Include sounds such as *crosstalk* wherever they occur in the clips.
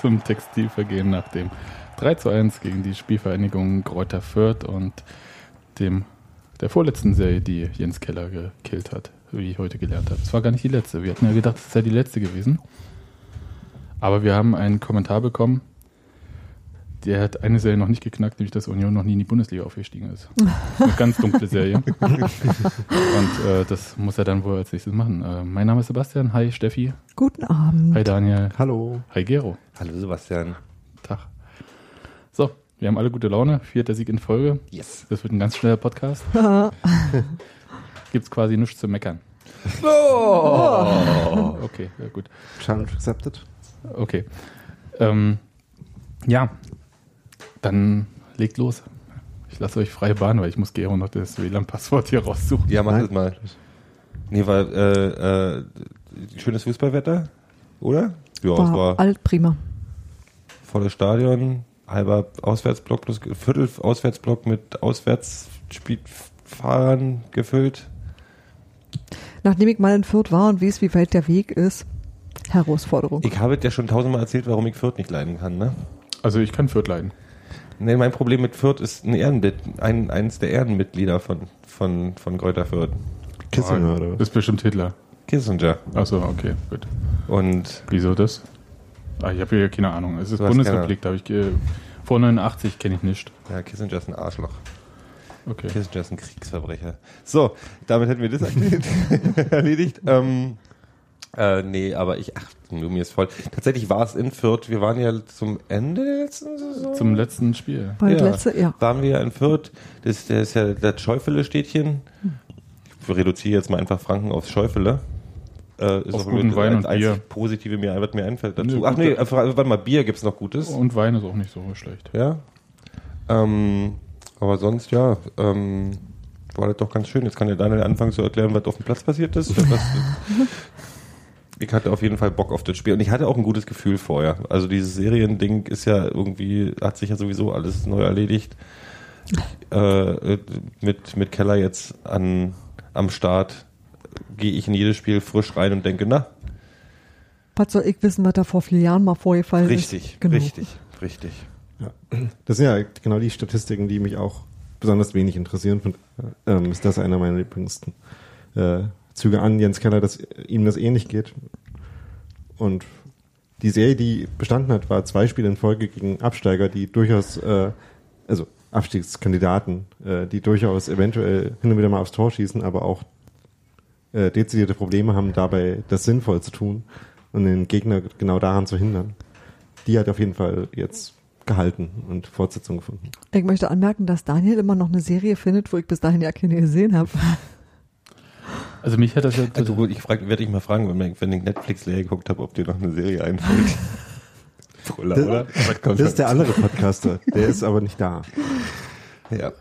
zum Textilvergehen nach dem 3 zu 1 gegen die Spielvereinigung Kräuter Fürth und dem der vorletzten Serie, die Jens Keller gekillt hat, wie ich heute gelernt habe. Es war gar nicht die letzte. Wir hatten ja gedacht, es sei die letzte gewesen. Aber wir haben einen Kommentar bekommen, der hat eine Serie noch nicht geknackt, nämlich dass Union noch nie in die Bundesliga aufgestiegen ist. Eine *laughs* ganz dunkle Serie. Und äh, das muss er dann wohl als nächstes machen. Äh, mein Name ist Sebastian. Hi Steffi. Guten Abend. Hi Daniel. Hallo. Hi Gero. Hallo Sebastian. Tag. So, wir haben alle gute Laune. Vierter Sieg in Folge. Yes. Das wird ein ganz schneller Podcast. *laughs* Gibt's quasi nichts zu meckern. Oh. Okay, ja gut. Challenge accepted. Okay. Ähm, ja, dann legt los. Ich lasse euch freie Bahn, weil ich muss Gero noch das WLAN-Passwort hier raussuchen. Ja, mach Nein. das mal. Nee, weil äh, äh, schönes Fußballwetter, oder? Ja, es War war alt prima. volles Stadion, halber Auswärtsblock, plus Viertel Auswärtsblock mit Auswärtsspielfahrern gefüllt. Nachdem ich mal in Fürth war und weiß, wie weit der Weg ist, Herausforderung. Ich habe dir schon tausendmal erzählt, warum ich Fürth nicht leiden kann, ne? Also ich kann Fürth leiden. Nee, mein Problem mit Fürth ist ein Ehrenmit ein, eines der Ehrenmitglieder von, von, von Kräuter Fürth. Kissinger, oder Das was? ist bestimmt Hitler. Kissinger. Achso, okay, gut. Und Wieso das? Ah, ich habe hier keine Ahnung. Es ist Bundesrepublik, da habe ich ge- vor 89 kenne ich nicht. ja, Kissinger ist ein Arschloch. Okay. Kissinger ist ein Kriegsverbrecher. So, damit hätten wir das erledigt. *laughs* erledigt. Ähm, äh, nee, aber ich, ach, du, mir ist voll. Tatsächlich war es in Fürth. Wir waren ja zum Ende der letzten Saison. Zum letzten Spiel. War das Ja. letzte, ja. waren wir ja in Fürth. Das, das ist ja das Scheufele-Städtchen. Ich reduziere jetzt mal einfach Franken aufs Scheufele. Äh, ist Auf auch guten das Wein und Bier. Positive, mir, was mir einfällt dazu. Nö, Ach nee, äh, warte mal, Bier gibt's noch Gutes. Und Wein ist auch nicht so schlecht. Ja. Ähm, aber sonst, ja, ähm, war das doch ganz schön. Jetzt kann der Daniel anfangen zu erklären, was auf dem Platz passiert ist. *laughs* Ich hatte auf jeden Fall Bock auf das Spiel und ich hatte auch ein gutes Gefühl vorher. Also dieses Seriending ist ja irgendwie, hat sich ja sowieso alles neu erledigt. Äh, mit, mit Keller jetzt an, am Start gehe ich in jedes Spiel frisch rein und denke, na, Was soll ich wissen, was da vor vier Jahren mal vorgefallen richtig, ist? Genau. richtig, richtig. Ja. Das sind ja genau die Statistiken, die mich auch besonders wenig interessieren. Ähm, ist das einer meiner liebsten äh, Züge an Jens Keller, dass ihm das ähnlich geht. Und die Serie, die bestanden hat, war zwei Spiele in Folge gegen Absteiger, die durchaus, äh, also Abstiegskandidaten, äh, die durchaus eventuell hin und wieder mal aufs Tor schießen, aber auch äh, dezidierte Probleme haben, dabei das sinnvoll zu tun und den Gegner genau daran zu hindern. Die hat auf jeden Fall jetzt gehalten und Fortsetzung gefunden. Ich möchte anmerken, dass Daniel immer noch eine Serie findet, wo ich bis dahin ja keine gesehen habe. Also mich hat das ja Also gut, ich frag, werde dich mal fragen, wenn, ich- wenn ich Netflix leer geguckt habe, ob dir noch eine Serie einfällt. *laughs* Brüller, Das- oder? Das ist der andere Podcaster, der ist aber nicht da. ja.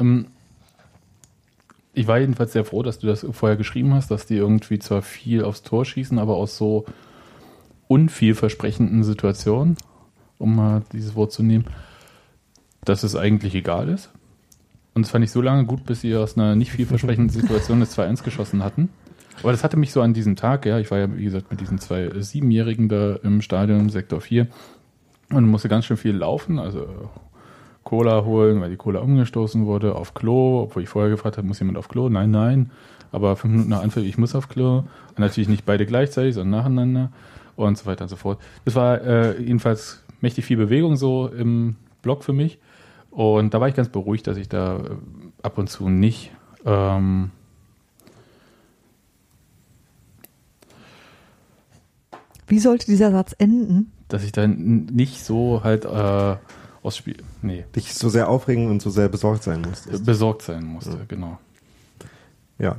Ähm, ich war jedenfalls sehr froh, dass du das vorher geschrieben hast, dass die irgendwie zwar viel aufs Tor schießen, aber aus so unvielversprechenden Situationen, um mal dieses Wort zu nehmen, dass es eigentlich egal ist. Und das fand ich so lange gut, bis sie aus einer nicht vielversprechenden *laughs* Situation das 2-1 geschossen hatten. Aber das hatte mich so an diesem Tag, ja, ich war ja, wie gesagt, mit diesen zwei äh, Siebenjährigen da im Stadion, Sektor 4, und musste ganz schön viel laufen, also Cola holen, weil die Cola umgestoßen wurde, auf Klo, obwohl ich vorher gefragt habe, muss jemand auf Klo? Nein, nein. Aber fünf Minuten nach Anfang, ich muss auf Klo. Und natürlich nicht beide gleichzeitig, sondern nacheinander und so weiter und so fort. Das war äh, jedenfalls mächtig viel Bewegung so im Block für mich. Und da war ich ganz beruhigt, dass ich da äh, ab und zu nicht ähm, Wie sollte dieser Satz enden? dass ich da n- nicht so halt äh, aus Spiel, nee, Dich so sehr aufregen und so sehr besorgt sein musst. besorgt sein musste, genau. Ja.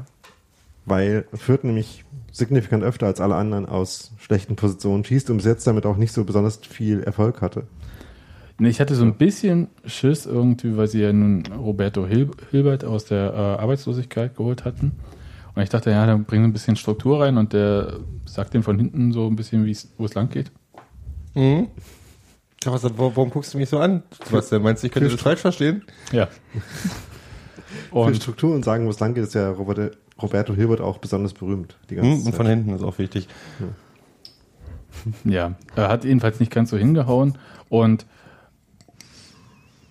Weil Fürth nämlich signifikant öfter als alle anderen aus schlechten Positionen schießt und bis jetzt damit auch nicht so besonders viel Erfolg hatte. Nee, Ich hatte so ein bisschen Schiss irgendwie, weil sie ja nun Roberto Hil Hilbert aus der äh, Arbeitslosigkeit geholt hatten. Und ich dachte, ja, da bringen wir ein bisschen Struktur rein und der sagt dem von hinten so ein bisschen, wo es lang geht. Mhm. Ja, was, wa- warum guckst du mich so an? Was denn? Meinst du, ich könnte das falsch verstehen? Ja. Für Und Struktur und sagen, wo es lang geht, ist ja Robert, Roberto Hilbert auch besonders berühmt. Die ganze Mhm, und Zeit. von hinten ist auch wichtig. Ja, er hat jedenfalls nicht ganz so hingehauen. Und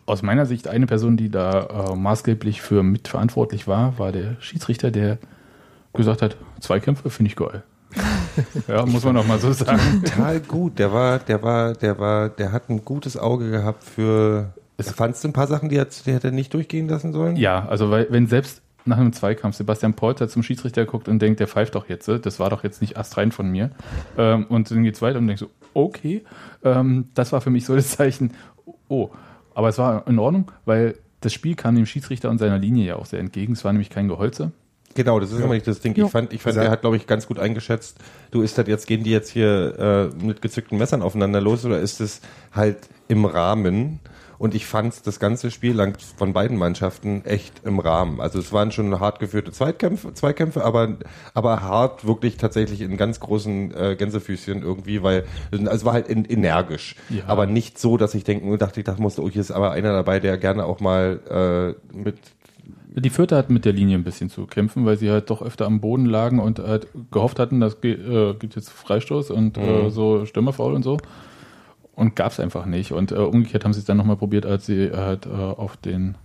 aus meiner Sicht eine Person, die da äh, maßgeblich für mitverantwortlich war, war der Schiedsrichter, der gesagt hat, Zweikämpfe finde ich geil. *laughs* ja, muss man auch mal so sagen. Total gut. Der war, der war, der war, der hat ein gutes Auge gehabt für. Fandst du ein paar Sachen, die, hat, die hätte er nicht durchgehen lassen sollen? Ja, also weil, wenn selbst nach einem Zweikampf Sebastian Polter zum Schiedsrichter guckt und denkt, der pfeift doch jetzt, äh, das war doch jetzt nicht astrein von mir. Ähm, und dann geht's weiter und denkt so, okay, ähm, das war für mich so das Zeichen, oh, aber es war in Ordnung, weil das Spiel kam dem Schiedsrichter und seiner Linie ja auch sehr entgegen. Es war nämlich kein Geholze. Genau, das ist immer nicht das Ding. Ja. Ich fand, ich fand, Ja. der hat, glaube ich, ganz gut eingeschätzt. Du ist das jetzt, gehen die jetzt hier äh, mit gezückten Messern aufeinander los oder ist es halt im Rahmen? Und ich fand das ganze Spiel lang von beiden Mannschaften echt im Rahmen. Also es waren schon hart geführte Zweitkämpfe, Zweikämpfe, aber, aber hart wirklich tatsächlich in ganz großen äh, Gänsefüßchen irgendwie, weil also es war halt in, energisch. Ja. Aber nicht so, dass ich denken dachte, ich dachte, musste, oh, hier ist aber einer dabei, der gerne auch mal äh, mit Die Vierte hat mit der Linie ein bisschen zu kämpfen, weil sie halt doch öfter am Boden lagen und halt gehofft hatten, das äh, gibt jetzt Freistoß und äh, so Stürmerfaul und so. Und gab es einfach nicht. Und äh, umgekehrt haben sie es dann nochmal probiert, als sie halt äh, auf den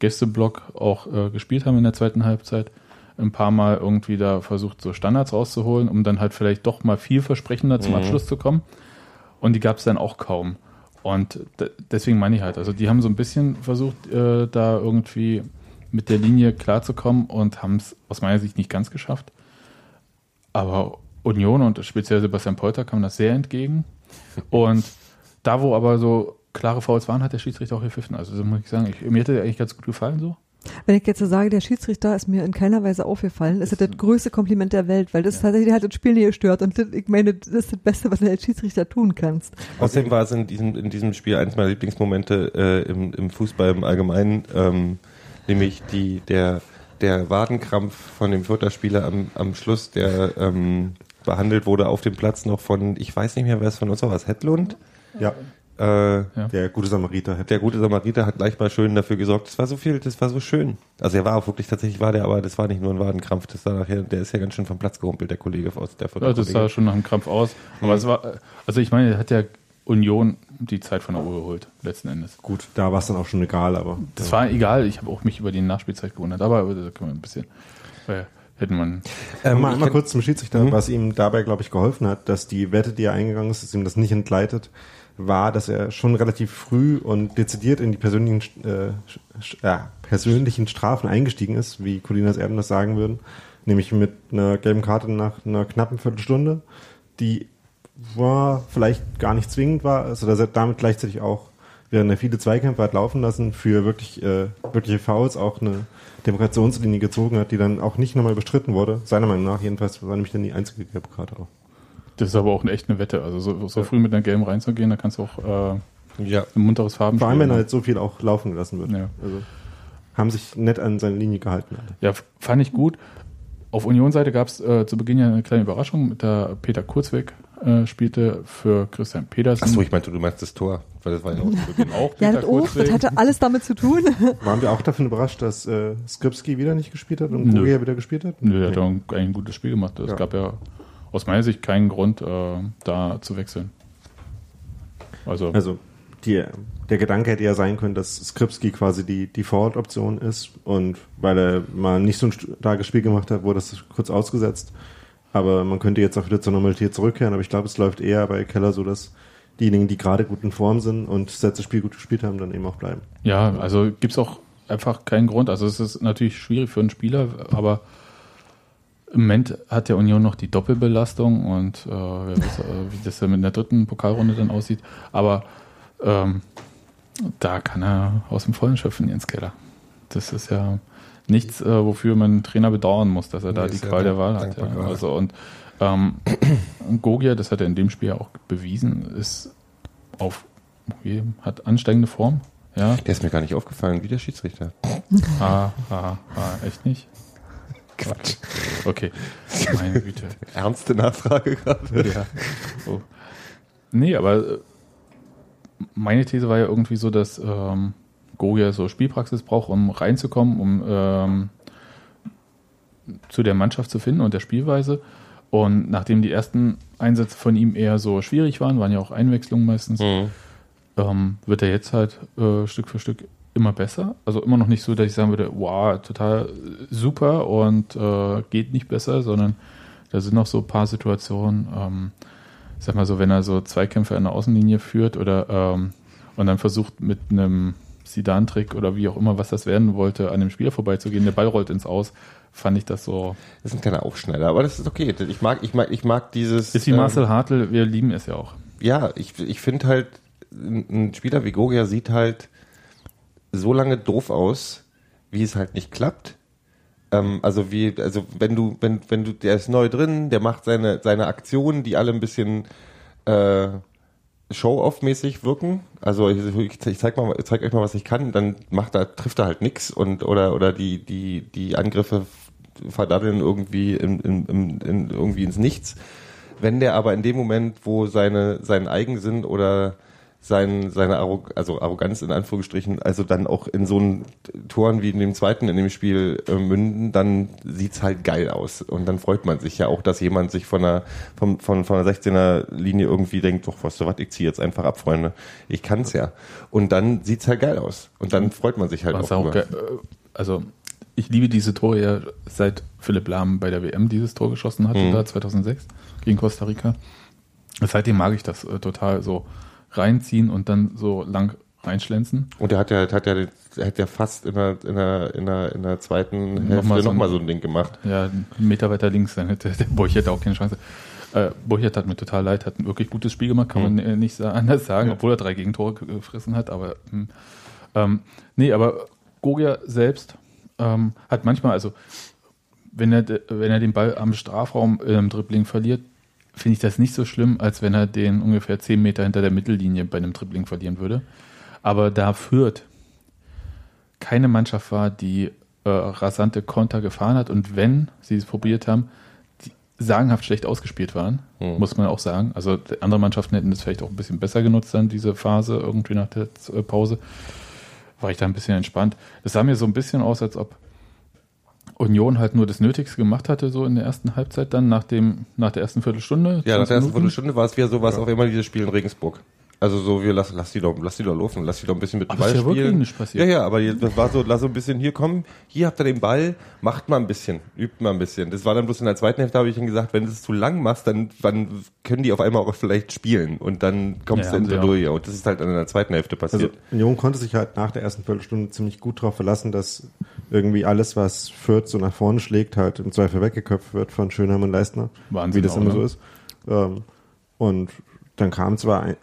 Gästeblock auch äh, gespielt haben in der zweiten Halbzeit. Ein paar Mal irgendwie da versucht, so Standards rauszuholen, um dann halt vielleicht doch mal vielversprechender zum Abschluss zu kommen. Und die gab es dann auch kaum. Und deswegen meine ich halt, also die haben so ein bisschen versucht, äh, da irgendwie mit der Linie klarzukommen und haben es aus meiner Sicht nicht ganz geschafft. Aber Union und speziell Sebastian Polter kam das sehr entgegen. Und da, wo aber so klare Fouls waren, hat der Schiedsrichter auch gepfiffen. Also so muss ich sagen, ich, mir hätte der eigentlich ganz gut gefallen so. Wenn ich jetzt so sage, der Schiedsrichter ist mir in keiner Weise aufgefallen, ist das das größte Kompliment der Welt, weil das tatsächlich hat das Spiel nie gestört und das, ich meine, das ist das Beste, was du als Schiedsrichter tun kannst. Außerdem war es in diesem, in diesem Spiel eins meiner Lieblingsmomente äh, im, im Fußball im Allgemeinen, ähm, nämlich die, der, der Wadenkrampf von dem Fürther Spieler am, am Schluss, der ähm, behandelt wurde auf dem Platz noch von, ich weiß nicht mehr, wer es von uns war, was Hedlund? Ja, Äh, der gute Samariter hätte. der gute Samariter hat gleich mal schön dafür gesorgt. Das war so viel, das war so schön. Also er war auch wirklich tatsächlich war der, aber das war nicht nur ein Wadenkrampf. Das war nachher, der ist ja ganz schön vom Platz gehumpelt, der Kollege aus der Fürther Ja, das Kollege. sah schon nach einem Krampf aus. Aber es war, also ich meine, hat ja Union die Zeit von der Uhr geholt, letzten Endes. Gut, da war es dann auch schon egal, aber. Das war egal, ich habe auch mich über die Nachspielzeit gewundert, aber da können wir ein bisschen, äh, hätten man, Ähm, mal, mal kurz zum Schiedsrichter, was ihm dabei, glaube ich, geholfen hat, dass die Wette, die er eingegangen ist, dass ihm das nicht entgleitet, war, dass er schon relativ früh und dezidiert in die persönlichen, äh, ja, persönlichen Strafen eingestiegen ist, wie Colinas Erben das sagen würden, nämlich mit einer gelben Karte nach einer knappen Viertelstunde, die war vielleicht gar nicht zwingend war, also dass er damit gleichzeitig auch während er viele Zweikämpfe hat laufen lassen, für wirklich äh, wirkliche Fouls auch eine Demarkationslinie gezogen hat, die dann auch nicht nochmal überstritten wurde. Seiner Meinung nach jedenfalls war nämlich dann die einzige gelbe Karte auch. das ist aber auch eine echt eine Wette. Also so, so früh mit einer Gelben reinzugehen, da kannst du auch äh, ja. ein munteres Farben Vor allem, wenn halt so viel auch laufen gelassen wird. Ja. Also haben sich nett an seine Linie gehalten. Alle. Ja, fand ich gut. Auf Unionsseite gab es äh, zu Beginn ja eine kleine Überraschung. Mit der Peter Kurzweg äh, spielte für Christian Pedersen. Achso, ich meinte, du meinst das Tor, weil das war ja auch auch *laughs* Ja, das auch, das hatte alles damit zu tun. *laughs* Waren wir auch davon überrascht, dass äh, Skripski wieder nicht gespielt hat und. Gogia wieder gespielt hat? Nö, der hat auch ein, gutes Spiel gemacht. Es Ja. gab ja aus meiner Sicht keinen Grund, äh, da zu wechseln. Also, Also die, der Gedanke hätte ja sein können, dass Skripski quasi die Default-Option ist und weil er mal nicht so ein starkes Spiel gemacht hat, wurde das kurz ausgesetzt. Aber man könnte jetzt auch wieder zur Normalität zurückkehren, aber ich glaube, es läuft eher bei Keller so, dass diejenigen, die gerade gut in Form sind und das letzte Spiel gut gespielt haben, dann eben auch bleiben. ja, also gibt es auch einfach keinen Grund. Also es ist natürlich schwierig für einen Spieler, aber im Moment hat der Union noch die Doppelbelastung und äh, wer weiß, äh, wie das mit der dritten Pokalrunde dann aussieht. Aber ähm, da kann er aus dem Vollen schöpfen, Jens Keller. Das ist ja nichts, äh, wofür man einen Trainer bedauern muss, dass er da Nee, die ist ja Qual der Wahl hat. Ja. Also und ähm, *clears throat* Gogia, das hat er in dem Spiel auch bewiesen, ist auf hat ansteigende Form. Ja, Der ist mir gar nicht aufgefallen, wie der Schiedsrichter. ah, ah, ah, echt nicht? Quatsch. Okay, meine Güte. Ernste Nachfrage gerade. Ja. Oh. Nee, aber äh, meine These war ja irgendwie so, dass ähm, Goya so Spielpraxis braucht, um reinzukommen, um ähm, zu der Mannschaft zu finden und der Spielweise. Und nachdem die ersten Einsätze von ihm eher so schwierig waren, waren ja auch Einwechslungen meistens, Mhm. ähm, wird er jetzt halt äh, Stück für Stück immer besser. Also immer noch nicht so, dass ich sagen würde, wow, total super und äh, geht nicht besser, sondern da sind noch so ein paar Situationen, ähm, ich sag mal so, wenn er so Zweikämpfe an der Außenlinie führt oder ähm, und dann versucht mit einem Sidan-Trick oder wie auch immer, was das werden wollte, an dem Spieler vorbeizugehen, der Ball rollt ins Aus, fand ich das so. Das ist ein kleiner Aufschneider, aber das ist okay. Ich mag, ich mag, ich mag dieses. Ist wie ähm, Marcel Hartl, wir lieben es ja auch. ja, ich, ich finde halt, ein ein Spieler wie Gogia sieht halt so lange doof aus, wie es halt nicht klappt. Ähm, also wie, also wenn du, wenn, wenn du, der ist neu drin, der macht seine, seine Aktionen, die alle ein bisschen äh, Show-off-mäßig wirken. Also ich, ich, ich zeig mal, ich zeig euch mal, was ich kann, dann macht er, trifft er halt nix und oder oder die, die, die Angriffe verdaddeln irgendwie in, in, in, in, irgendwie ins Nichts. Wenn der aber in dem Moment, wo seine, sein Eigensinn oder sein, seine Arrog also Arroganz in Anführungsstrichen, also dann auch in so einen Toren wie in dem zweiten in dem Spiel äh, münden, dann sieht's halt geil aus. Und dann freut man sich ja auch, dass jemand sich von der, von, von, von der 16er Linie irgendwie denkt, doch, was, was, ich ziehe jetzt einfach ab, Freunde. Ich kann's ja. Und dann sieht's halt geil aus. Und dann freut man sich halt Was auch. auch drüber. ge- äh, also ich liebe diese Tore ja seit Philipp Lahm bei der WM dieses Tor geschossen hatte, Mhm. da 2006 gegen Costa Rica. Seitdem mag ich das äh, total so reinziehen und dann so lang reinschlänzen. Und er hat ja, hat ja, hat ja fast in der, in der, in der, in der zweiten Nochmal Hälfte so ein- nochmal so ein Ding gemacht. Ja, einen Meter weiter links, dann hätte der Burchett auch keine Chance. Äh, Burchett hat mir total leid, hat ein wirklich gutes Spiel gemacht, kann man äh, nicht anders sagen, obwohl er drei Gegentore gefressen hat. Aber hm. ähm, nee, aber Gogia selbst ähm, hat manchmal, also wenn er, wenn er den Ball am Strafraum im Dribbling verliert, finde ich das nicht so schlimm, als wenn er den ungefähr zehn Meter hinter der Mittellinie bei einem Dribbling verlieren würde. Aber da Fürth keine Mannschaft war, die äh, rasante Konter gefahren hat und wenn sie es probiert haben, die sagenhaft schlecht ausgespielt waren, Hm. muss man auch sagen. Also andere Mannschaften hätten das vielleicht auch ein bisschen besser genutzt dann, diese Phase irgendwie nach der äh, Pause. War ich da ein bisschen entspannt. Das sah mir so ein bisschen aus, als ob Union halt nur das Nötigste gemacht hatte, so in der ersten Halbzeit dann, nach, dem, nach der ersten Viertelstunde. Ja, nach 20 der ersten Minuten. Viertelstunde war es wieder so, war es auch immer dieses Spiel in Regensburg. Also so, wir lass, lass die doch, lass die doch laufen, lass die doch ein bisschen mit dem Aber ist Ball ja wirklich spielen. nicht passiert. Ja, ja, aber das war so, lass so ein bisschen hier kommen, hier habt ihr den Ball, macht mal ein bisschen, übt mal ein bisschen. Das war dann bloß in der zweiten Hälfte, habe ich dann gesagt, wenn du es zu lang machst, dann, dann können die auf einmal auch vielleicht spielen und dann kommst Ja, du in auch. Bredouille. Und das ist halt in der zweiten Hälfte Also passiert. Union konnte sich halt nach der ersten Viertelstunde ziemlich gut darauf verlassen, dass irgendwie alles, was Fürth so nach vorne schlägt, halt im Zweifel weggeköpft wird von Schönheim und Leistner. Wahnsinn wie das auch, immer ne? so ist. Ähm, und dann kam zwar, ein,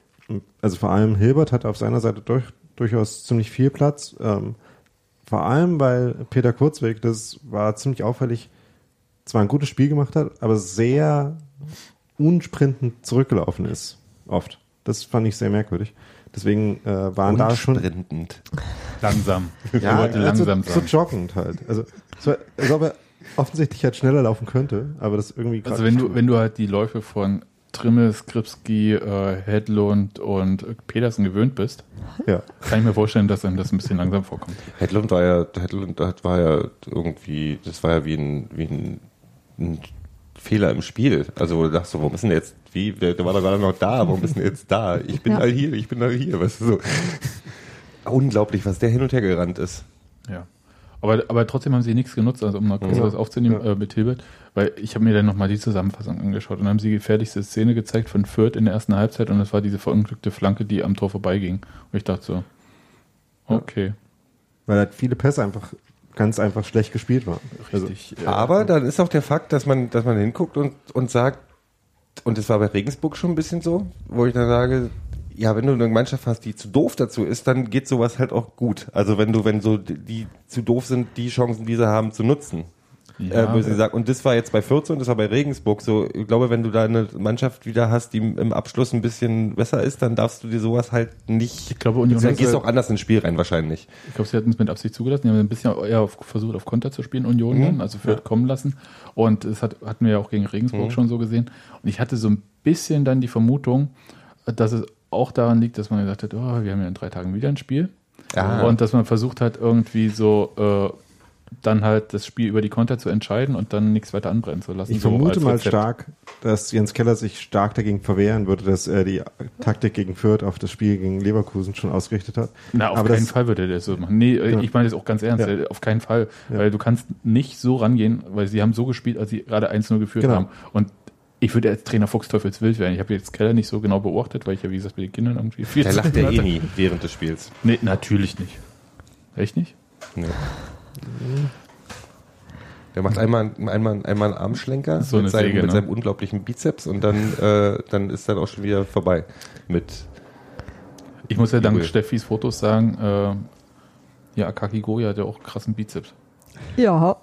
also vor allem Hilbert hatte auf seiner Seite durch, durchaus ziemlich viel Platz. Ähm, vor allem, weil Peter Kurzweg, das war ziemlich auffällig, zwar ein gutes Spiel gemacht hat, aber sehr unsprintend zurückgelaufen ist. Oft. Das fand ich sehr merkwürdig. Deswegen äh, waren da schon Unsprintend. Langsam. *laughs* ja, Ich wollte also, langsam so sagen. joggend halt. Also, war, als ob er offensichtlich halt schneller laufen könnte, aber das irgendwie Also wenn du, wenn du halt die Läufe von Trimmel, Skripski, äh, Hedlund und Pedersen gewöhnt bist, ja. kann ich mir vorstellen, dass einem das ein bisschen langsam vorkommt. Hedlund war ja, Hedlund war ja irgendwie, das war ja wie ein, wie ein, ein Fehler im Spiel. Also du dachtest so, warum ist denn jetzt, wie, der, der war doch gerade noch da, warum ist denn jetzt da? Ich bin Ja. all hier, ich bin all hier, weißt du so. Unglaublich, was der hin und her gerannt ist. Ja. Aber, aber trotzdem haben sie nichts genutzt, also um mal kurz Ja. was aufzunehmen Ja. äh, mit Hilbert, weil ich habe mir dann nochmal die Zusammenfassung angeschaut und haben sie die gefährlichste Szene gezeigt von Fürth in der ersten Halbzeit und das war diese verunglückte Flanke, die am Tor vorbeiging. Und ich dachte so, okay, Weil halt viele Pässe einfach ganz einfach schlecht gespielt waren. Also, richtig. äh, Aber dann ist auch der Fakt, dass man, dass man hinguckt und, und sagt, und das war bei Regensburg schon ein bisschen so, wo ich dann sage, ja, wenn du eine Mannschaft hast, die zu doof dazu ist, dann geht sowas halt auch gut. Also wenn du, wenn so die, die zu doof sind, die Chancen, die sie haben, zu nutzen. Ja, äh, muss ich sagen. Und das war jetzt bei 14 und das war bei Regensburg so. Ich glaube, wenn du da eine Mannschaft wieder hast, die im Abschluss ein bisschen besser ist, dann darfst du dir sowas halt nicht. Ich glaube, Union dann gehst du auch anders ins Spiel rein wahrscheinlich. Ich glaube, sie hatten es mit Absicht zugelassen. Die haben ein bisschen eher auf, versucht, auf Konter zu spielen, Union Mhm. dann, also Fürth kommen lassen. Und das hat, hatten wir ja auch gegen Regensburg Mhm. schon so gesehen. Und ich hatte so ein bisschen dann die Vermutung, dass es auch daran liegt, dass man gesagt hat, oh, wir haben ja in drei Tagen wieder ein Spiel. Ah. Und dass man versucht hat, irgendwie so dann halt das Spiel über die Konter zu entscheiden und dann nichts weiter anbrennen zu lassen. Ich so vermute mal stark, dass Jens Keller sich stark dagegen verwehren würde, dass er die Taktik gegen Fürth auf das Spiel gegen Leverkusen schon ausgerichtet hat. Na, auf Aber keinen das- Fall würde der das so machen. Nee, äh, Ja. ich meine das auch ganz ernst, Ja. äh, auf keinen Fall. Ja. Weil du kannst nicht so rangehen, weil sie haben so gespielt, als sie gerade 1-0 geführt Genau. haben. Und ich würde als Trainer Fuchsteufelswild werden. Ich habe jetzt Keller nicht so genau beobachtet, weil ich ja, wie gesagt, mit den Kindern irgendwie viel Der zu lacht ja eh nie während des Spiels. Nee, natürlich nicht. Echt nicht? Nee. Der macht einmal, einmal, einmal einen Armschlenker So mit, eine seinem, Säge, mit ne? seinem unglaublichen Bizeps und dann, äh, dann ist dann auch schon wieder vorbei mit Ich muss ja dank Übel. Steffis Fotos sagen, äh, ja, Akaki Goya hat ja auch krassen Bizeps. Ja,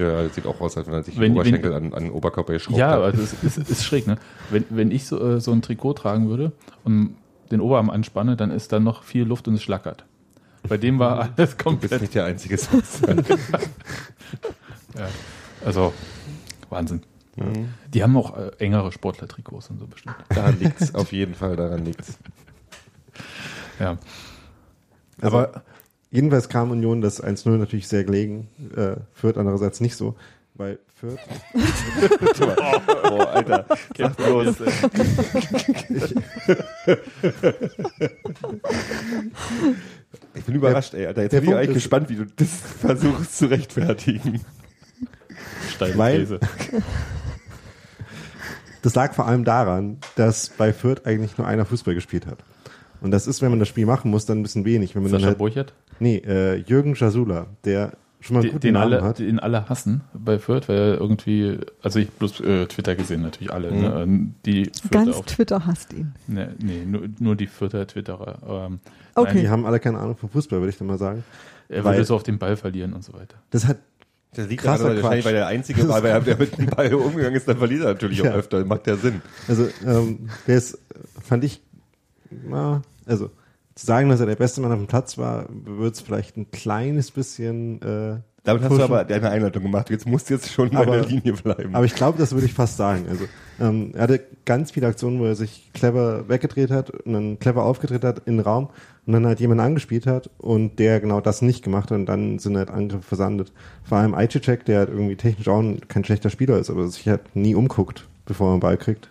Ja, das sieht auch aus, als wenn er sich Wenn- den Oberschenkel an, an den Oberkörper geschraubt Ja, hat. also es ist, ist, ist schräg, ne? Wenn, wenn ich so, äh, so ein Trikot tragen würde und den Oberarm anspanne, dann ist da noch viel Luft und es schlackert. Bei dem war alles Du bist komplett. nicht der Einzige. *laughs* Ja. Also, Wahnsinn. Mhm. Die haben auch äh, engere Sportler-Trikots und so bestimmt. daran liegt's, auf jeden Fall daran liegt's. Ja. Also, Aber jedenfalls kam Union das 1-0 natürlich sehr gelegen, äh, Fürth andererseits nicht so, weil Fürth, *laughs* Boah, Alter, sag bloß. Ich bin überrascht, ey, Alter. Jetzt bin ich eigentlich gespannt, wie du das versuchst zu rechtfertigen. steile Weil- das lag vor allem daran, dass bei Fürth eigentlich nur einer Fußball gespielt hat. Und das ist, wenn man das Spiel machen muss, dann ein bisschen wenig. Wenn man Sascha halt, Burchert, nee, äh, Jürgen Jasula, der schon mal einen guten den, Namen alle, hat. den alle hassen bei Fürth, weil er irgendwie, also ich bloß äh, Twitter gesehen, natürlich alle. Mhm. Ne? Die Fürther ganz auf, Twitter hasst ihn. nee, nee, nur, nur die Fürther Twitterer. Ähm, Okay. Die haben alle keine Ahnung vom Fußball, würde ich dann mal sagen. er Weil- würde so auf den Ball verlieren und so weiter. Das hat Das liegt Krasser daran, wahrscheinlich, Quatsch. weil der Einzige war, weil er der mit dem Ball *laughs* umgegangen ist, dann verliert er natürlich Ja. auch öfter. Macht ja Sinn. Also, ähm, der ist, fand ich, na, also, zu sagen, dass er der beste Mann auf dem Platz war, wird es vielleicht ein kleines bisschen, äh, Damit hast du aber deine Einleitung gemacht. Jetzt musst du jetzt schon bei Aber- der Linie bleiben. Aber ich glaube, das würde ich fast sagen. Also, ähm, er hatte ganz viele Aktionen, wo er sich clever weggedreht hat und dann clever aufgedreht hat in den Raum und dann halt jemanden angespielt hat und der genau das nicht gemacht hat und dann sind halt Angriffe versandet. Vor allem Aicicek, der halt irgendwie technisch auch ein- kein schlechter Spieler ist, aber sich halt nie umguckt, bevor er einen Ball kriegt.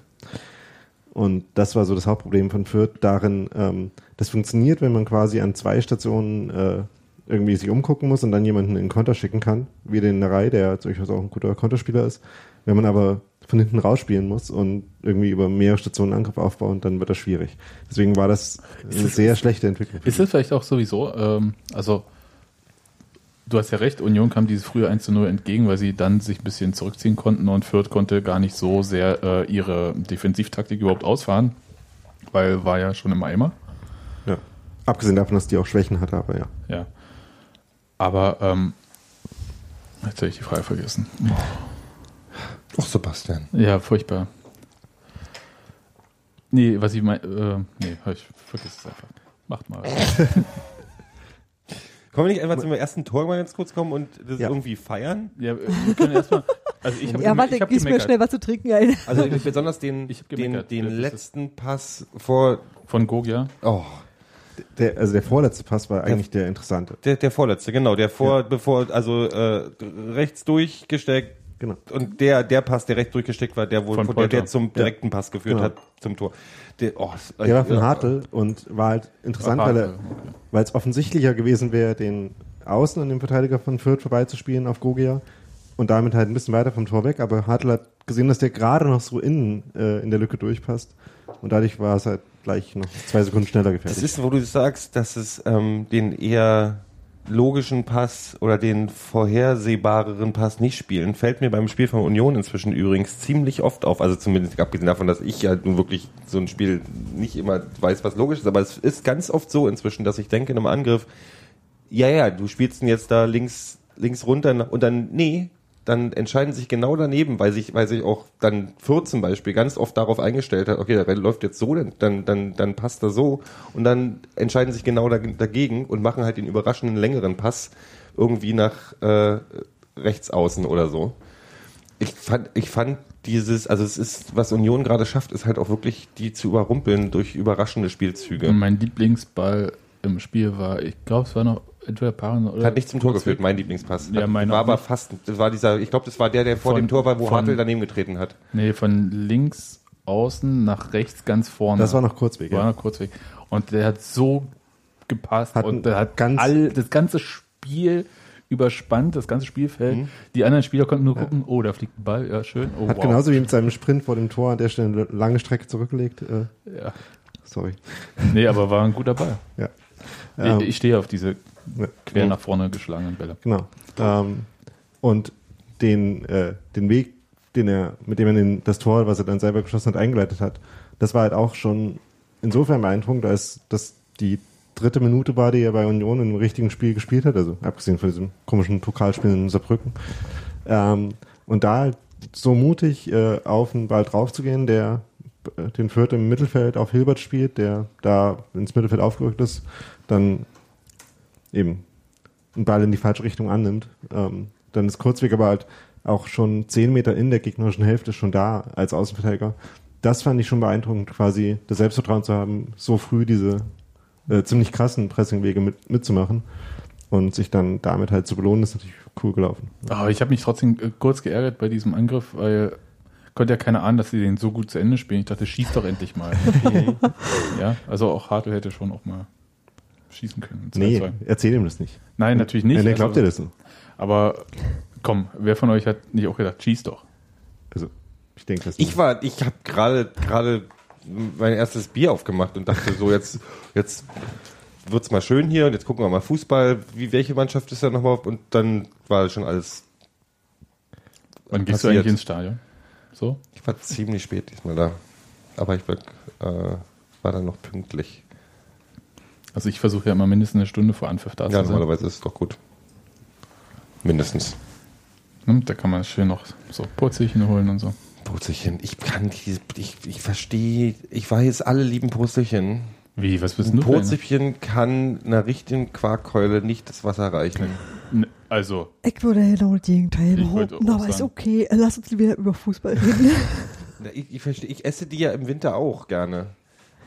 Und das war so das Hauptproblem von Fürth darin, ähm, das funktioniert, wenn man quasi an zwei Stationen äh, irgendwie sich umgucken muss und dann jemanden in den Konter schicken kann, wie den Nerei, der durchaus auch ein guter Konterspieler ist. Wenn man aber von hinten rausspielen muss und irgendwie über mehrere Stationen Angriff aufbauen, dann wird das schwierig. Deswegen war das eine es- sehr schlechte Entwicklung. Ist es vielleicht auch sowieso, ähm, also du hast ja recht, Union kam dieses frühe 1 zu 0 entgegen, weil sie dann sich ein bisschen zurückziehen konnten und Fürth konnte gar nicht so sehr äh, ihre Defensivtaktik überhaupt ausfahren, weil war ja schon im Eimer. Ja. Abgesehen davon, dass die auch Schwächen hatte, aber ja. Ja. Aber ähm, jetzt habe ich die Frage vergessen. Ach, Sebastian. Ja, furchtbar. Nee, was ich meine, äh, nee, ich vergiss es einfach. Macht mal. *laughs* Können wir nicht einfach zum ersten Tor mal ganz kurz kommen und das Ja. irgendwie feiern? Ja, wir können erstmal. Also ich *laughs* habe Ja, warte, ich hab gieß mir schnell was zu trinken ein. *laughs* Also besonders den, Ich hab den, den ist- letzten Pass vor, von Gogia. oh, Der, also der vorletzte Pass war eigentlich der interessante. der, der vorletzte, genau, der vor, bevor, also äh, rechts durchgesteckt Genau. und der, der Pass, der rechts durchgesteckt war, der wohl, Von von der, der zum direkten Pass geführt Genau. hat zum Tor. Der, oh, Der war von ja, Hartl und war halt interessant, er, Hartl, weil es offensichtlicher gewesen wäre, den Außen an dem Verteidiger von Fürth vorbeizuspielen auf Gogia und damit halt ein bisschen weiter vom Tor weg. Aber Hartl hat gesehen, dass der gerade noch so innen äh, in der Lücke durchpasst und dadurch war es halt gleich noch zwei Sekunden schneller Das gefährlich. ist, wo du sagst, dass es ähm, den eher logischen Pass oder den vorhersehbareren Pass nicht spielen, fällt mir beim Spiel von Union inzwischen übrigens ziemlich oft auf. Also zumindest abgesehen davon, dass ich ja nun wirklich so ein Spiel nicht immer weiß, was logisch ist, aber es ist ganz oft so inzwischen, dass ich denke in einem Angriff, ja, ja, du spielst ihn jetzt da links, links runter und dann, nee, dann entscheiden sich genau daneben, weil sich, weil sich auch dann Fürth zum Beispiel ganz oft darauf eingestellt hat, okay, der Rennen läuft jetzt so, dann, dann, dann, passt er so und dann entscheiden sich genau dag- dagegen und machen halt den überraschenden längeren Pass irgendwie nach äh, rechts außen oder so. Ich fand, ich fand dieses, also es ist, was Union gerade schafft, ist halt auch wirklich die zu überrumpeln durch überraschende Spielzüge. Mein Lieblingsball im Spiel war, ich glaube, es war noch entweder Paaren oder. Hat nicht zum Tor geführt, mein Lieblingspass. Ja, Hat- meine war aber nicht. fast, das war dieser, ich glaube, das war der, der vor Von- dem Tor war, wo von- Hartl daneben getreten hat. Nee, von links außen nach rechts ganz vorne. Das war noch Kurzweg, War ja. noch Kurzweg. Und der hat so gepasst Hat und der hat ganz- all, das ganze Spiel überspannt, das ganze Spielfeld. Mhm. Die anderen Spieler konnten nur gucken, oh, da fliegt ein Ball, ja, schön. Oh, Hat wow. genauso wie mit seinem Sprint vor dem Tor an der Stelle eine lange Strecke zurückgelegt. Äh, Ja. sorry. Nee, aber war ein guter Ball. Ja. Ähm, ich, ich stehe auf diese ja. quer nach vorne geschlagenen Bälle. Genau. Ähm, und den, äh, den Weg, den er, mit dem er den, das Tor, was er dann selber geschossen hat, eingeleitet hat, das war halt auch schon insofern beeindruckend, als das die dritte Minute war, die er bei Union im richtigen Spiel gespielt hat, also abgesehen von diesem komischen Pokalspiel in Saarbrücken. Ähm, und da halt so mutig äh, auf den Ball draufzugehen, der äh, den Fürth im Mittelfeld auf Hilbert spielt, der da ins Mittelfeld aufgerückt ist, dann eben einen Ball in die falsche Richtung annimmt. Ähm, dann ist Kurzweg aber halt auch schon zehn Meter in der gegnerischen Hälfte schon da als Außenverteidiger. Das fand ich schon beeindruckend, quasi das Selbstvertrauen zu haben, so früh diese äh, ziemlich krassen Pressingwege mit, mitzumachen und sich dann damit halt zu belohnen, ist natürlich cool gelaufen. Aber ich habe mich trotzdem äh, kurz geärgert bei diesem Angriff, weil konnte ja keiner ahnen, dass sie den so gut zu Ende spielen. Ich dachte, schieß doch endlich mal. *laughs* ja, also auch Hartl hätte schon auch mal schießen können. 2-2. Nee, erzähl ihm das nicht. Nein, natürlich nicht. Wenn er glaubt also, ihr das nicht. Aber komm, wer von euch hat nicht auch gedacht, schieß doch? Also, ich denke das nicht. Ich war, ich habe gerade gerade mein erstes Bier aufgemacht und dachte so jetzt jetzt wird's mal schön hier und jetzt gucken wir mal Fußball. Wie welche Mannschaft ist da nochmal? Und dann war schon alles. Wann gehst du eigentlich ins Stadion? So? Ich war ziemlich spät diesmal da, aber ich war, äh, war dann noch pünktlich. Also ich versuche ja immer mindestens eine Stunde vor Anpfiff da Ja, zu sein. normalerweise ist es doch gut. Mindestens. Ne, Da kann man schön noch so Purzelchen holen und so. Brutzelchen. Ich kann diese, ich, ich verstehe, ich weiß, alle lieben Brutzelchen. Wie, was bist Ein du? Brotsäckchen kann einer richtigen Quarkkeule nicht das Wasser reichen. Ne, Also, Ich würde genau das Gegenteil behaupten, aber ist okay. Lass uns wieder über Fußball reden. *laughs* Ich, ich verstehe, ich esse die ja im Winter auch gerne.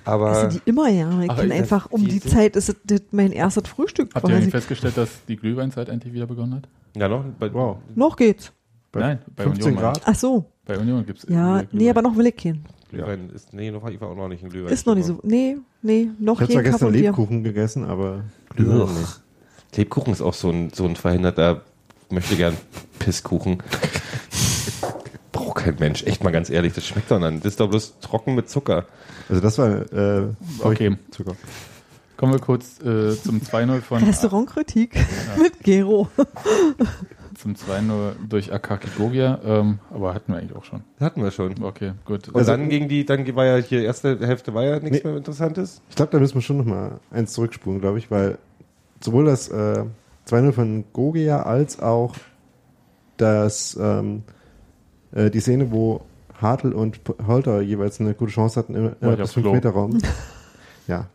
Aber Das sind die immer ja. Ich kann einfach um die Zeit ist es das mein erstes Frühstück habt ihr eigentlich quasi. festgestellt, dass die Glühweinzeit endlich wieder begonnen hat? ja noch, bei, Wow. Noch geht's. Bei Nein, bei 15 Union. Grad? Ach so. Bei Union gibt es. Ja, nee, aber noch will ich keinen. Glühwein ist, nee, noch, ich war auch noch nicht in Glühwein. Ist noch nicht so. Nee, nee, noch Ich habe zwar gestern und Bier. Lebkuchen gegessen, aber Glühwein Ugh. nicht. Lebkuchen ist auch so ein, so ein verhinderter, möchte gern Pisskuchen. *laughs* Kein Mensch, echt mal ganz ehrlich, das schmeckt doch dann. Das ist doch bloß trocken mit Zucker. Also das war äh, Okay. Zucker. Kommen wir kurz äh, zum 2-0 von *laughs* Restaurantkritik mit Gero. *laughs* zum 2-0 durch Akaki Gogia, ähm, aber hatten wir eigentlich auch schon. Das hatten wir schon. Okay, gut. Und Also- dann gegen die, dann war ja hier erste Hälfte war ja nichts Nee. mehr Interessantes. Ich glaube, da müssen wir schon noch mal eins zurückspulen, glaube ich, weil sowohl das äh, 2-0 von Gogia als auch das, ähm, äh, die Szene, wo Hartl und Holter jeweils eine gute Chance hatten im äh, aufs 5 Klo. Meter Raum. *laughs* ja.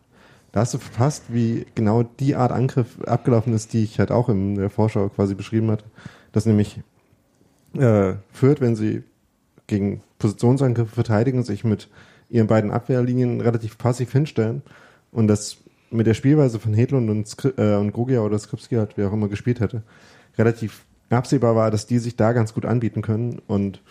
Da hast du verpasst, wie genau die Art Angriff abgelaufen ist, die ich halt auch in der Vorschau quasi beschrieben hatte. Dass nämlich äh, führt, wenn sie gegen Positionsangriffe verteidigen, sich mit ihren beiden Abwehrlinien relativ passiv hinstellen und das mit der Spielweise von Hedlund und, Skri äh, und Gogia oder Skripski halt, wer auch immer gespielt hätte, relativ absehbar war, dass die sich da ganz gut anbieten können und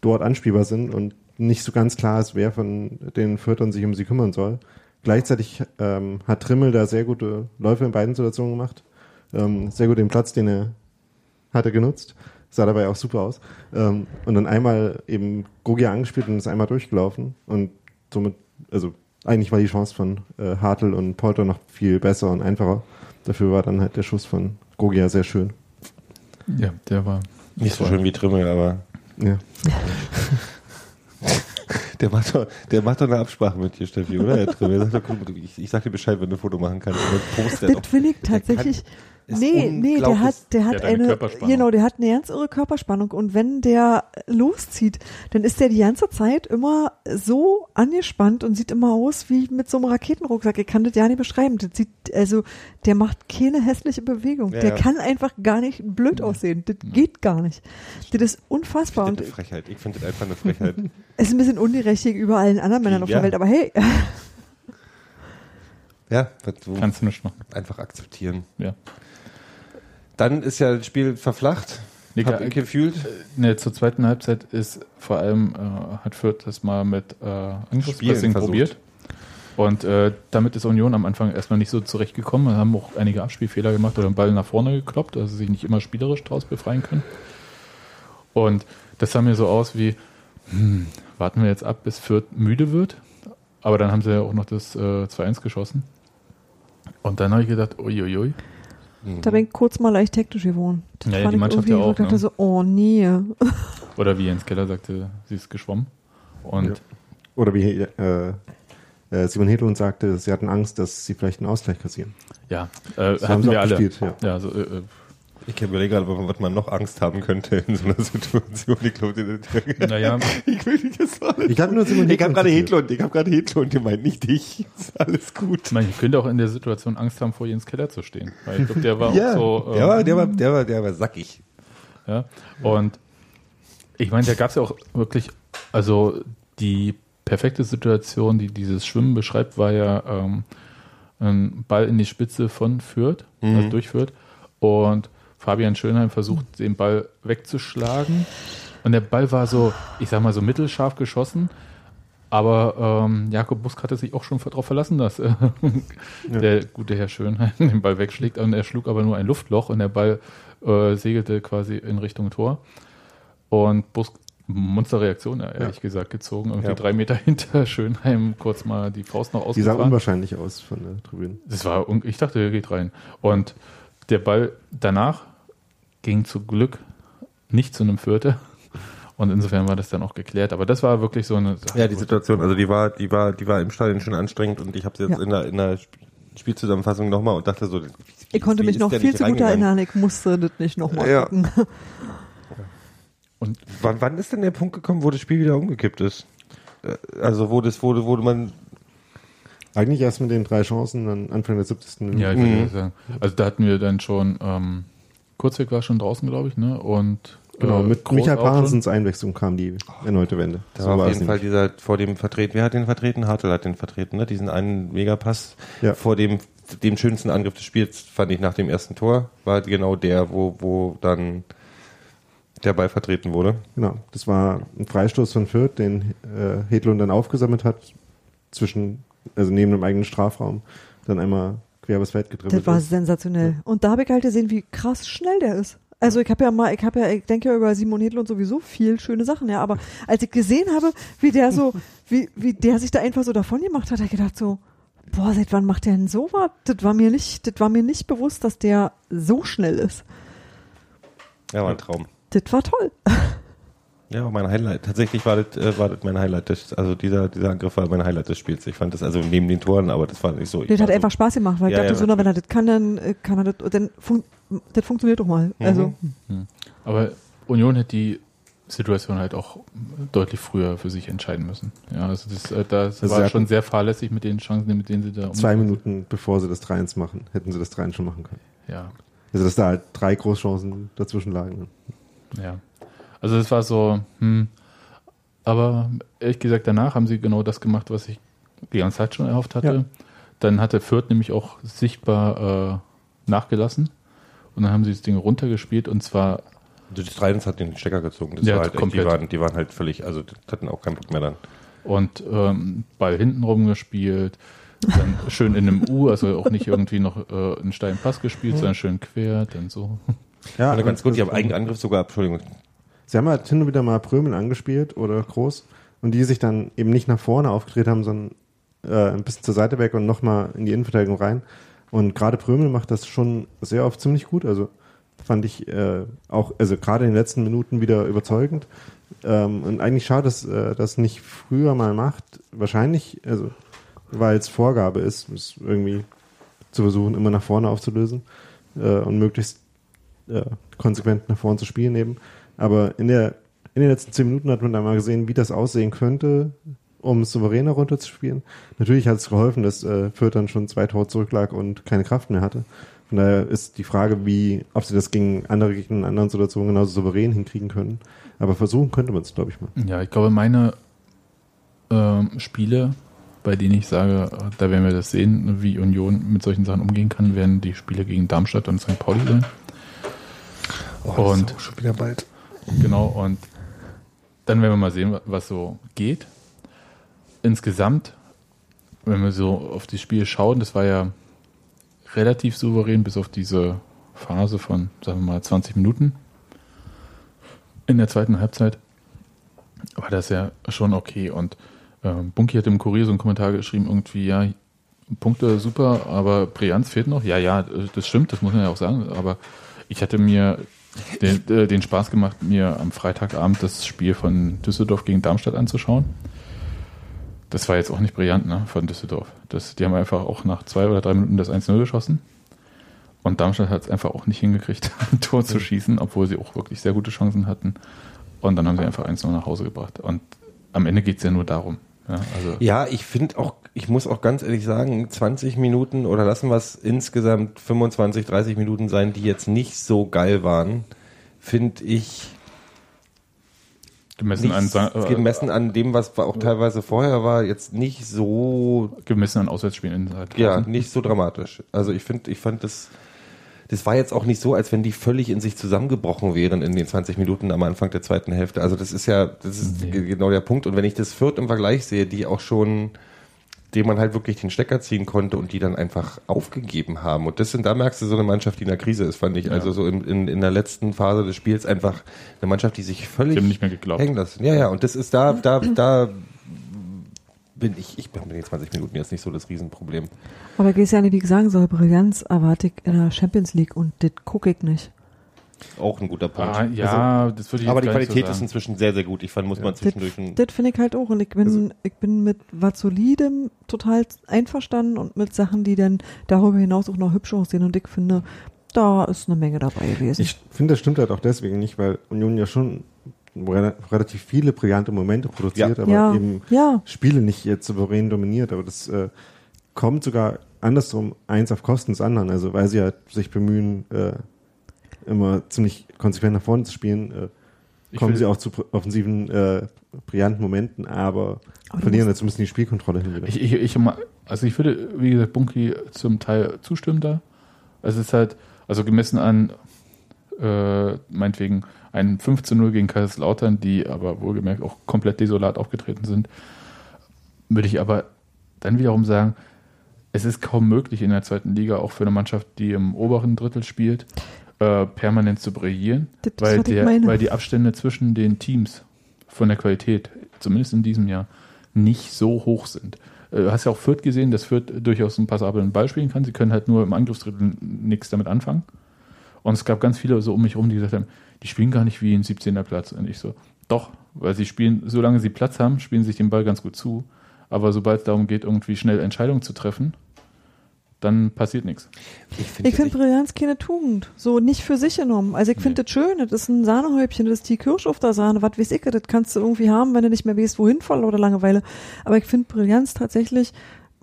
dort anspielbar sind und nicht so ganz klar ist, wer von den Fürtern sich um sie kümmern soll. Gleichzeitig ähm, hat Trimmel da sehr gute Läufe in beiden Situationen gemacht. Ähm, sehr gut den Platz, den er hatte genutzt. Sah dabei auch super aus. Ähm, und dann einmal eben Gogia angespielt und ist einmal durchgelaufen. Und somit, also eigentlich war die Chance von äh, Hartl und Polter noch viel besser und einfacher. Dafür war dann halt der Schuss von Gogia sehr schön. Ja, der war Nicht so schön wie Trimmel, aber Ja. *laughs* der macht doch, der macht doch eine Absprache mit dir, Steffi, oder? Herr Trimmel? Sag doch, guck ich, ich sag dir Bescheid, wenn du ein Foto machen kannst. Und dann post der Das finde ich tatsächlich. kann- ist Nee, nee, der hat, der hat hat eine eine, Körperspannung. genau, der hat eine ganz irre Körperspannung und wenn der loszieht, dann ist der die ganze Zeit immer so angespannt und sieht immer aus wie mit so einem Raketenrucksack. Ich kann das ja nicht beschreiben. Das sieht, also, der macht keine hässliche Bewegung. Ja, der ja. kann einfach gar nicht blöd aussehen. Das geht gar nicht. Das ist unfassbar Ich und finde das eine Frechheit. Ich finde das einfach eine Frechheit. *laughs* es ist ein bisschen ungerecht gegenüber allen anderen Männern auf Ja. der Welt, aber hey, Ja, Kannst du nicht machen. einfach akzeptieren. Ja. Dann ist ja das Spiel verflacht. Nee, Hab ich gefühlt. Ne, zur zweiten Halbzeit ist vor allem, äh, hat Fürth das mal mit äh, Angriffspressing probiert. Und äh, damit ist Union am Anfang erstmal nicht so zurechtgekommen. Wir haben auch einige Abspielfehler gemacht oder den Ball nach vorne gekloppt, also sich nicht immer spielerisch draus befreien können. Und das sah mir so aus wie, hm, warten wir jetzt ab, bis Fürth müde wird. Aber dann haben sie ja auch noch das äh, 2-1 geschossen. Und dann habe ich gedacht, uiuiui. Da bin ich kurz mal leicht hektisch geworden. Das Ja, ja, die Mannschaft ja auch, Ich dachte ne? so, oh nee. *laughs* Oder wie Jens Keller sagte, sie ist geschwommen. Und Ja. Oder wie äh, äh, Simon Hedlund sagte, sie hatten Angst, dass sie vielleicht einen Ausgleich kassieren. ja, äh, So haben hatten sie wir auch alle. gespielt, ja. Ja, so, äh, äh, Ich überlege gerade, was man noch Angst haben könnte in so einer Situation. Ich glaube, naja, ich will nicht das alles. Ich habe nur Simon Ich habe gerade. Hedlund, ich habe gerade Hedlund gemeint, nicht dich. *laughs* Ist alles gut. man könnte auch in der Situation Angst haben, vor Jens Keller zu stehen. Weil ich glaube, der war *laughs* Ja, auch so. der, ähm, war, der, war, der, war, der war sackig. Ja. Und ich meine, da gab es ja auch wirklich, also die perfekte Situation, die dieses Schwimmen beschreibt, war ja ähm, ein Ball in die Spitze von Fürth, also durch Fürth. Und Fabian Schönheim versucht, den Ball wegzuschlagen. Und der Ball war so, ich sag mal, so mittelscharf geschossen. Aber ähm, Jakob Busk hatte sich auch schon darauf verlassen, dass äh, der gute Herr Schönheim den Ball wegschlägt. Und er schlug aber nur ein Luftloch und der Ball äh, segelte quasi in Richtung Tor. Und Busk, Monsterreaktion, ja, ehrlich gesagt, gezogen. Irgendwie Ja. drei Meter *laughs* hinter Schönheim kurz mal die Faust noch Die sah ausgefahren. unwahrscheinlich aus von der Tribüne. Das war, ich dachte, der geht rein. Und der Ball danach ging zu Glück nicht zu einem Vierter. Und insofern war das dann auch geklärt. Aber das war wirklich so eine Sache. Ja, die Situation, also die war, die war, die war im Stadion schon anstrengend und ich habe jetzt Ja. in der, in der Sp- Spielzusammenfassung nochmal und dachte so, wie- Ich konnte wie mich ist noch viel zu gut erinnern. Ich musste das nicht nochmal Ja. gucken. Und Wann, wann ist denn der Punkt gekommen, wo das Spiel wieder umgekippt ist? Äh, Also wo das, wo, wo man, Eigentlich erst mit den drei Chancen an Anfang der 70. Minute. ja, ich würde sagen, also da hatten wir dann schon, ähm, Kurzweg war schon draußen, glaube ich, ne? Und Genau, äh, mit Groß Michael auch schon. Pahrensens Einwechslung kam die erneute Wende. da war auf jeden Fall dieser vor dem Vertreten, wer hat den vertreten? Hartl hat den vertreten, ne? Diesen einen Megapass Ja. vor dem, dem schönsten Angriff des Spiels, fand ich nach dem ersten Tor, war genau der, wo, wo dann der Ball vertreten wurde. Genau, das war ein Freistoß von Fürth, den äh, Hedlund dann aufgesammelt hat, zwischen, also neben dem eigenen Strafraum, dann einmal quer übers Feld gedribbelt Das war ist. sensationell. Und da habe ich halt gesehen, wie krass schnell der ist. Also ich habe ja mal, ich habe ja, ich denke ja über Simon Hedlund sowieso viel schöne Sachen, ja, aber als ich gesehen habe, wie der so, *laughs* wie, wie der sich da einfach so davon gemacht hat, habe ich gedacht so, boah, seit wann macht der denn so was? Das war mir nicht, das war mir nicht bewusst, dass der so schnell ist. Ja, war ein Traum. Das war toll. *laughs* Ja, mein Highlight. Tatsächlich war das, äh, war das mein Highlight. Des, also dieser, dieser Angriff war mein Highlight des Spiels. Ich fand das also neben den Toren, aber das war nicht so. ich Das hat war einfach Spaß gemacht, weil ich Ja, dachte ja, so, na, wenn er das kann, dann äh, kann er das, dann fun das funktioniert doch mal. Mhm. Also, Aber Union hätte die Situation halt auch deutlich früher für sich entscheiden müssen. Ja, also das, äh, das Also sie war schon sehr fahrlässig mit den Chancen, mit denen sie da Zwei Minuten bevor sie das 3-1 machen, hätten sie das 3-1 schon machen können. Ja, Also dass da halt drei Großchancen dazwischen lagen. ja. Also es war so, hm, aber ehrlich gesagt, danach haben sie genau das gemacht, was ich die ganze Zeit schon erhofft hatte. Ja. Dann hat der Fürth nämlich auch sichtbar äh, nachgelassen. Und dann haben sie das Ding runtergespielt und zwar Das 3 hat den Stecker gezogen. Das Ja, war halt echt, die, komplett. waren, die waren halt völlig, also die hatten auch keinen Bock mehr dann. und ähm, Ball hinten rumgespielt, dann schön in einem U, also auch nicht irgendwie noch äh, einen steilen Pass gespielt, sondern schön quer, dann so. Ja, ganz gut, die haben das- Eigenangriff sogar, Entschuldigung. Sie haben halt hin und wieder mal Prömel angespielt oder Groß und die sich dann eben nicht nach vorne aufgedreht haben, sondern äh, ein bisschen zur Seite weg und nochmal in die Innenverteidigung rein. Und gerade Prömel macht das schon sehr oft ziemlich gut. Also fand ich äh, auch, also gerade in den letzten Minuten wieder überzeugend. Ähm, und eigentlich schade, dass äh, das nicht früher mal macht. Wahrscheinlich, also weil es Vorgabe ist, es irgendwie zu versuchen, immer nach vorne aufzulösen äh, und möglichst äh, konsequent nach vorne zu spielen eben. Aber in der in den letzten zehn Minuten hat man da mal gesehen, wie das aussehen könnte, um es souveräner runterzuspielen. Natürlich hat es geholfen, dass äh, Fürth dann schon zwei Tore zurücklag und keine Kraft mehr hatte. Von daher ist die Frage, wie, ob sie das gegen andere Gegner in anderen Situationen genauso souverän hinkriegen können. Aber versuchen könnte man es, glaube ich mal. Ja, ich glaube, meine ähm, Spiele bei denen ich sage, äh, da werden wir das sehen, wie Union mit solchen Sachen umgehen kann, werden die Spiele gegen Darmstadt und St. Pauli sein. Oh, Und- ist auch schon wieder bald. Genau, und dann werden wir mal sehen, was so geht. Insgesamt, wenn wir so auf die Spiele schauen, das war ja relativ souverän, bis auf diese Phase von, sagen wir mal, 20 Minuten in der zweiten Halbzeit. War das ja schon okay. Und ähm, Bunky hat im Kurier so einen Kommentar geschrieben, irgendwie, ja, Punkte super, aber Brianz fehlt noch. Ja, ja, das stimmt, das muss man ja auch sagen. Aber ich hatte mir den, äh, den Spaß gemacht, mir am Freitagabend das Spiel von Düsseldorf gegen Darmstadt anzuschauen. Das war jetzt auch nicht brillant, ne, von Düsseldorf. Das, die haben einfach auch nach zwei oder drei Minuten das 1-0 geschossen. Und Darmstadt hat es einfach auch nicht hingekriegt, *laughs* ein Tor zu schießen, obwohl sie auch wirklich sehr gute Chancen hatten. Und dann haben sie einfach 1-0 nach Hause gebracht. Und am Ende geht es ja nur darum. Ja, also, Ja, ich finde auch, ich muss auch ganz ehrlich sagen, 20 Minuten oder lassen wir es insgesamt 25, 30 Minuten sein, die jetzt nicht so geil waren, finde ich gemessen, an, äh, gemessen an dem, was auch teilweise vorher war, jetzt nicht so, gemessen an Auswärtsspielen in ja, nicht so dramatisch. Also ich finde, ich fand das, das war jetzt auch nicht so, als wenn die völlig in sich zusammengebrochen wären in den 20 Minuten am Anfang der zweiten Hälfte. Also das ist ja, das ist Nee. ge- genau der Punkt. Und wenn ich das Fürth im Vergleich sehe, die auch schon, dem man halt wirklich den Stecker ziehen konnte und die dann einfach aufgegeben haben. Und das sind, da merkst du so eine Mannschaft, die in der Krise ist, fand ich. Also so in, in, in der letzten Phase des Spiels einfach eine Mannschaft, die sich völlig Die nicht mehr geglaubt. hängen lassen. Ja, ja, und das ist da, da, da bin ich, ich bin mit den 20 Minuten jetzt nicht so das Riesenproblem. Aber gehst ja nicht, wie gesagt soll, Brillanz erwarte ich in der Champions League und das gucke ich nicht. Auch ein guter Punkt. Ah, ja, das würde ich Aber jetzt die Qualität so ist inzwischen sehr, sehr gut. Ich fand, muss man zwischendurch ein, Das finde ich halt auch. Und ich bin, Also- ich bin mit was Solidem total einverstanden und mit Sachen, die dann darüber hinaus auch noch hübsch aussehen. Und ich finde, da ist eine Menge dabei gewesen. Ich finde, das stimmt halt auch deswegen nicht, weil Union ja schon rela- relativ viele brillante Momente produziert, Ja. aber ja, eben ja, Spiele nicht jetzt souverän dominiert. Aber das äh, kommt sogar andersrum eins auf Kosten des anderen. Also weil sie ja sich bemühen, äh, immer ziemlich konsequent nach vorne zu spielen, äh, kommen sie auch zu offensiven, äh, brillanten Momenten, aber, Aber verlieren jetzt zumindest die Spielkontrolle hin wieder. Ich, ich, ich, also ich würde, wie gesagt, Bunky zum Teil zustimmen da. Also es ist halt, also gemessen an äh, meinetwegen ein 5 zu 0 gegen Kaiserslautern, die aber wohlgemerkt auch komplett desolat aufgetreten sind, würde ich aber dann wiederum sagen, es ist kaum möglich in der zweiten Liga, auch für eine Mannschaft, die im oberen Drittel spielt, äh, permanent zu brillieren, Das weil, der, weil die Abstände zwischen den Teams von der Qualität, zumindest in diesem Jahr, nicht so hoch sind. Äh, Du hast ja auch Fürth gesehen, dass Fürth durchaus einen passablen Ball spielen kann. Sie können halt nur im Angriffsdrittel nichts damit anfangen. Und es gab ganz viele so um mich rum, die gesagt haben, die spielen gar nicht wie ein 17er Platz. Und ich so, doch, weil sie spielen, solange sie Platz haben, spielen sie sich den Ball ganz gut zu. Aber sobald es darum geht, irgendwie schnell Entscheidungen zu treffen, dann passiert nichts. ich finde, Ich finde Brillanz keine Tugend. So nicht für sich genommen. Also ich finde das schön, das ist ein Sahnehäubchen, das ist die Kirsch auf der Sahne, was weiß ich, das kannst du irgendwie haben, wenn du nicht mehr weißt, wohin voll oder Langeweile. Aber ich finde Brillanz tatsächlich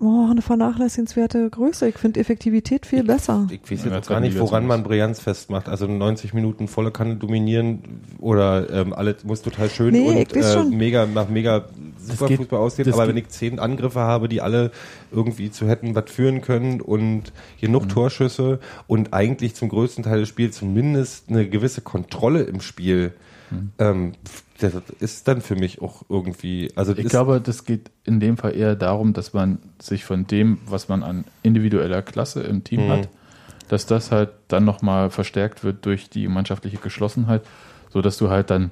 oh, eine vernachlässigenswerte Größe. Ich finde Effektivität viel besser. Ich weiß Ja, jetzt auch gar nicht, woran man. Brillanz festmacht. Also 90 Minuten volle Kanne dominieren oder ähm, alles muss total schön Nee, und äh, schon. mega nach mega super geht- Fußball aussehen. das Aber geht- wenn ich zehn Angriffe habe, die alle irgendwie zu hätten was führen können und genug Mhm. Torschüsse und eigentlich zum größten Teil des Spiels zumindest eine gewisse Kontrolle im Spiel, Mhm. ähm, das ist dann für mich auch irgendwie. Also Ich glaube, das geht in dem Fall eher darum, dass man sich von dem, was man an individueller Klasse im Team Mhm. hat, dass das halt dann nochmal verstärkt wird durch die mannschaftliche Geschlossenheit, so dass du halt dann,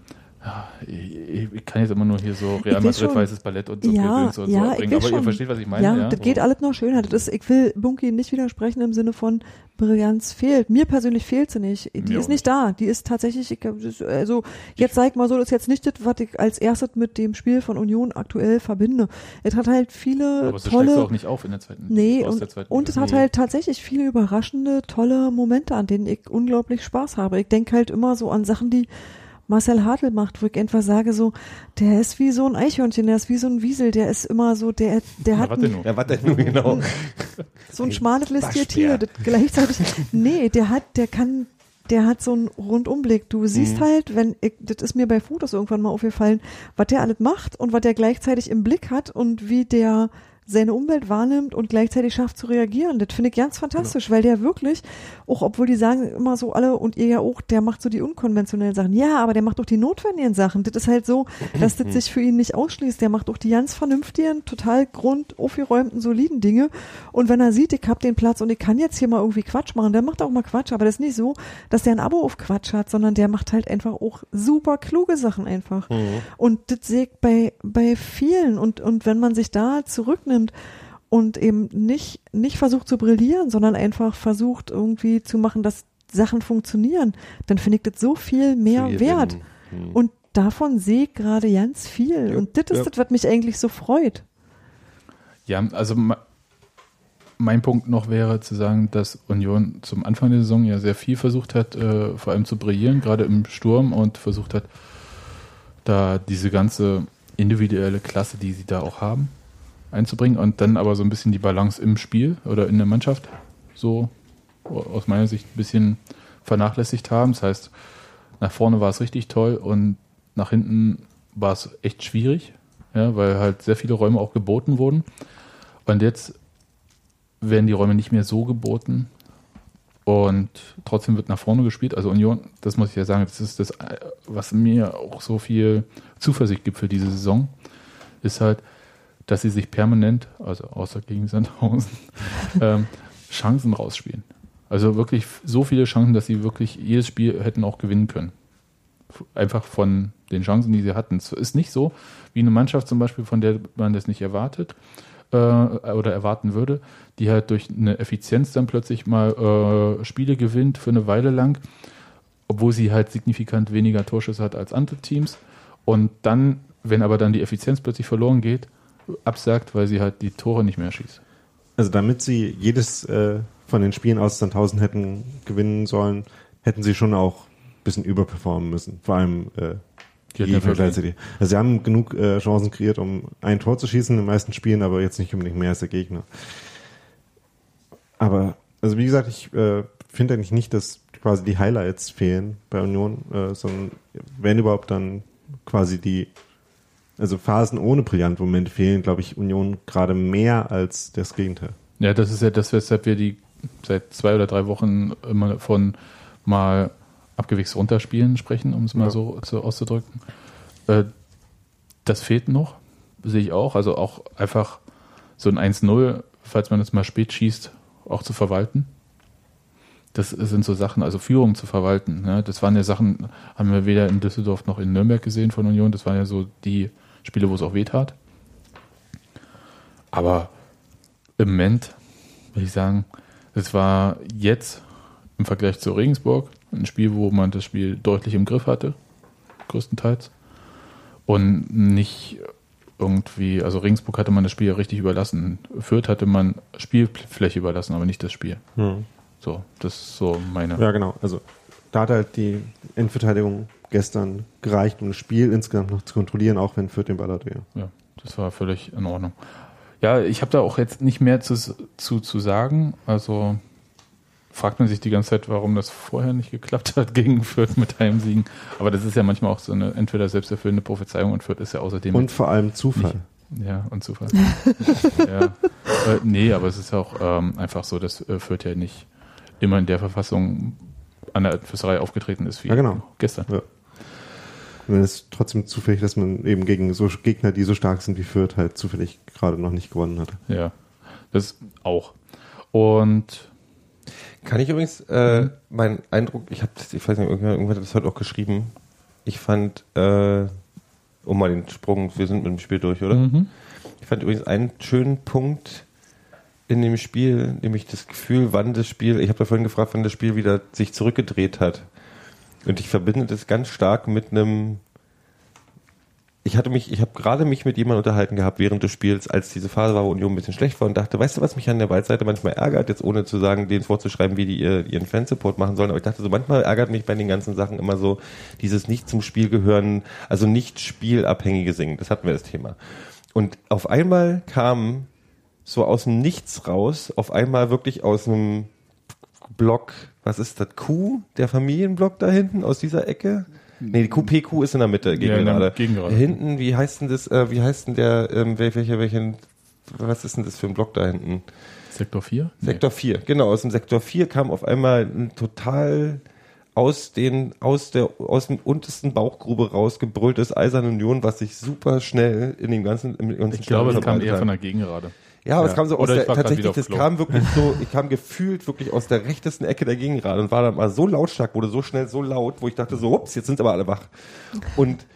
ja, ich, ich kann jetzt immer nur hier so Real Madrid, weißes Ballett und so Ja, und ja, so bringen, aber ihr schon. versteht, was ich meine, ja, ja? das geht alles noch schöner. Das ist, ich will Bunky nicht widersprechen im Sinne von Brillanz fehlt. Mir persönlich fehlt sie nicht. Die Mir ist nicht da. Die ist tatsächlich, ich, also jetzt sag ich mal so, das ist jetzt nicht das, was ich als erstes mit dem Spiel von Union aktuell verbinde. Es hat halt viele aber so tolle auch nicht auf in der zweiten Nee, aus und, der zweiten und es hat halt tatsächlich viele überraschende, tolle Momente, an denen ich unglaublich Spaß habe. Ich denke halt immer so an Sachen, die Marcel Hartl macht, wo ich einfach sage so, der ist wie so ein Eichhörnchen, der ist wie so ein Wiesel, der ist immer so, der, der hat warte ein, nur. ja, warte nur genau. *laughs* so ein schmales Waschbär. Tier, das gleichzeitig, nee, der hat, der kann, der hat so einen Rundumblick. Du siehst Mhm. halt, wenn, ich, das ist mir bei Fotos irgendwann mal aufgefallen, was der alles macht und was der gleichzeitig im Blick hat und wie der seine Umwelt wahrnimmt und gleichzeitig schafft zu reagieren. Das finde ich ganz fantastisch, weil der wirklich, auch obwohl die sagen immer so alle und ihr ja auch, der macht so die unkonventionellen Sachen. Ja, aber der macht auch die notwendigen Sachen. Das ist halt so, dass das sich für ihn nicht ausschließt. Der macht auch die ganz vernünftigen, total grund aufgeräumten, soliden Dinge. Und wenn er sieht, ich hab den Platz und ich kann jetzt hier mal irgendwie Quatsch machen, der macht auch mal Quatsch. Aber das ist nicht so, dass der ein Abo auf Quatsch hat, sondern der macht halt einfach auch super kluge Sachen einfach. Und das sehe ich bei, bei vielen. Und, und wenn man sich da zurücknimmt, und eben nicht, nicht versucht zu brillieren, sondern einfach versucht irgendwie zu machen, dass Sachen funktionieren, dann finde ich das so viel mehr wert. Sinn. Hm. Und davon sehe ich gerade ganz viel. Ja, und das ist ja. das, was mich eigentlich so freut. Ja, also me- mein Punkt noch wäre zu sagen, dass Union zum Anfang der Saison ja sehr viel versucht hat, äh, vor allem zu brillieren, gerade im Sturm und versucht hat, da diese ganze individuelle Klasse, die sie da auch haben, einzubringen und dann aber so ein bisschen die Balance im Spiel oder in der Mannschaft so aus meiner Sicht ein bisschen vernachlässigt haben. Das heißt, nach vorne war es richtig toll und nach hinten war es echt schwierig, ja, weil halt sehr viele Räume auch geboten wurden. Und jetzt werden die Räume nicht mehr so geboten und trotzdem wird nach vorne gespielt. Also Union, das muss ich ja sagen, das ist das, was mir auch so viel Zuversicht gibt für diese Saison, ist halt, dass sie sich permanent, also außer gegen Sandhausen, *laughs* ähm, Chancen rausspielen. Also wirklich so viele Chancen, dass sie wirklich jedes Spiel hätten auch gewinnen können. Einfach von den Chancen, die sie hatten. Es ist nicht so wie eine Mannschaft zum Beispiel, von der man das nicht erwartet äh, oder erwarten würde, die halt durch eine Effizienz dann plötzlich mal äh, Spiele gewinnt für eine Weile lang, obwohl sie halt signifikant weniger Torschüsse hat als andere Teams. Und dann, wenn aber dann die Effizienz plötzlich verloren geht, absagt, weil sie halt die Tore nicht mehr schießt. Also damit sie jedes äh, von den Spielen aus Sandhausen hätten gewinnen sollen, hätten sie schon auch ein bisschen überperformen müssen. Vor allem äh, Die die Vergleiche. Also sie haben genug äh, Chancen kreiert, um ein Tor zu schießen in den meisten Spielen, aber jetzt nicht unbedingt mehr als der Gegner. Aber, also wie gesagt, ich äh, finde eigentlich nicht, dass quasi die Highlights fehlen bei Union, äh, sondern wenn überhaupt dann quasi die, also Phasen ohne Brillantmomente fehlen, glaube ich, Union gerade mehr als das Gegenteil. Ja, das ist ja das, weshalb wir die seit zwei oder drei Wochen immer von mal abgewichst runterspielen sprechen, um es mal Ja. so, so auszudrücken. Äh, das fehlt noch, sehe ich auch. Also auch einfach so ein 1-0, falls man es mal spät schießt, auch zu verwalten. Das sind so Sachen, also Führung zu verwalten. Ne? Das waren ja Sachen, haben wir weder in Düsseldorf noch in Nürnberg gesehen von Union. Das waren ja so die Spiele, wo es auch weh tat. Aber im Moment würde ich sagen, es war jetzt im Vergleich zu Regensburg ein Spiel, wo man das Spiel deutlich im Griff hatte, größtenteils. Und nicht irgendwie, also Regensburg hatte man das Spiel ja richtig überlassen. Fürth hatte man Spielfläche überlassen, aber nicht das Spiel. So, das ist so meine. Ja, genau. Also da hat halt die Endverteidigung gestern gereicht, um das Spiel insgesamt noch zu kontrollieren, auch wenn Fürth den Ball hatte. Ja. Ja, das war völlig in Ordnung. Ja, ich habe da auch jetzt nicht mehr zu, zu, zu sagen. Also fragt man sich die ganze Zeit, warum das vorher nicht geklappt hat *laughs* gegen Fürth mit Heimsiegen. Aber das ist ja manchmal auch so eine entweder selbsterfüllende Prophezeiung und Fürth ist ja außerdem Und vor allem Zufall. ja und Zufall. *laughs* ja. Äh, nee, aber es ist auch ähm, einfach so, dass äh, Fürth ja nicht immer in der Verfassung an der Fürsterei aufgetreten ist wie Ja, genau. gestern. Ja. Es ist trotzdem zufällig, dass man eben gegen so Gegner, die so stark sind wie Fürth, halt zufällig gerade noch nicht gewonnen hat. Ja, das auch. Und Kann ich übrigens, äh, mein Eindruck, ich habe, ich weiß nicht, irgendwer, irgendwer hat das heute auch geschrieben. Ich fand, äh, um mal den Sprung, wir sind mit dem Spiel durch, oder? Mhm. Ich fand übrigens einen schönen Punkt in dem Spiel, nämlich das Gefühl, wann das Spiel, ich habe da vorhin gefragt, wann das Spiel wieder sich zurückgedreht hat. Und ich verbinde das ganz stark mit einem, ich hatte mich, ich habe gerade mich mit jemandem unterhalten gehabt während des Spiels, als diese Phase war, wo Union ein bisschen schlecht war und dachte, weißt du, was mich an der Waldseite manchmal ärgert, jetzt ohne zu sagen, denen vorzuschreiben, wie die ihr, ihren Fansupport machen sollen, aber ich dachte so, manchmal ärgert mich bei den ganzen Sachen immer so dieses nicht zum Spiel gehören, also nicht spielabhängige Singen, das hatten wir das Thema. Und auf einmal kam so aus dem Nichts raus, auf einmal wirklich aus einem Block, was ist das, Q, der Familienblock da hinten, aus dieser Ecke? Nee, die QPQ ist in der Mitte, gegen Ja, in der gerade. Hinten, wie heißt denn das, äh, wie heißt denn der, ähm, wel- welcher, welchen was ist denn das für ein Block da hinten? Sektor 4? Sektor 4, genau, aus dem Sektor 4 kam auf einmal ein total aus den, aus der, aus dem untersten Bauchgrube rausgebrülltes Eiserne Union, was sich super schnell in dem ganzen, im ganzen Ich glaube, es Stadion kam eher von der Gegengerade. Ja, aber Ja. es kam so aus Oder der, tatsächlich, das kam wirklich so, *laughs* ich kam gefühlt wirklich aus der rechtesten Ecke der Gegengerade und war dann mal so lautstark, wurde so schnell so laut, wo ich dachte so, ups, jetzt sind aber alle wach. Und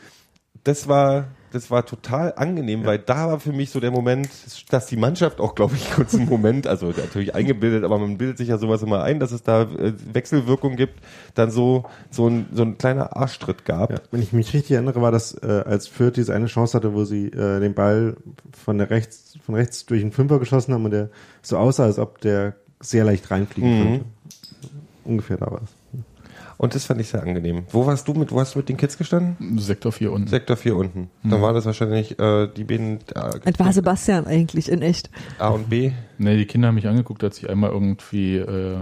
das war, das war total angenehm, weil da war für mich so der Moment, dass die Mannschaft auch, glaube ich, *laughs* kurz einen Moment, also natürlich eingebildet, aber man bildet sich ja sowas immer ein, dass es da äh, Wechselwirkung gibt, dann so, so ein, so ein kleiner Arschtritt gab. Ja, wenn ich mich richtig erinnere, war das, äh, als Fürth diese eine Chance hatte, wo sie äh, den Ball von der rechts, von rechts durch den Fünfer geschossen haben und der so aussah, als ob der sehr leicht reinfliegen Mhm. könnte. Ungefähr da war es. Und das fand ich sehr angenehm. Wo warst du mit, wo hast du mit den Kids gestanden? Sektor 4 unten. Sektor 4 unten. Dann war das wahrscheinlich äh, die beiden äh, Es war Sebastian eigentlich in echt. A und B. Nee, die Kinder haben mich angeguckt, als ich einmal irgendwie, äh,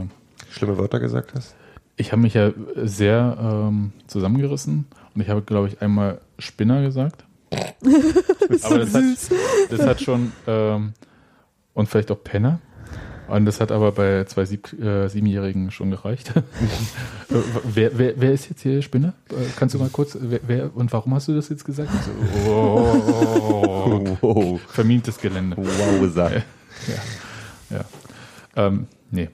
Schlimme Wörter gesagt hast. ich habe mich ja sehr ähm, zusammengerissen und ich habe, glaube ich, einmal Spinner gesagt. *laughs* Aber das hat, das hat schon, ähm, und vielleicht auch Penner. Und das hat aber bei zwei Sieb, äh, Siebenjährigen schon gereicht. *laughs* Wer, wer, wer ist jetzt hier Spinner? Äh, Kannst du mal kurz, wer, wer und warum hast du das jetzt gesagt? So, oh, *laughs* Wow. vermintes Gelände. Wow, sagt. Ja. Ähm, nee.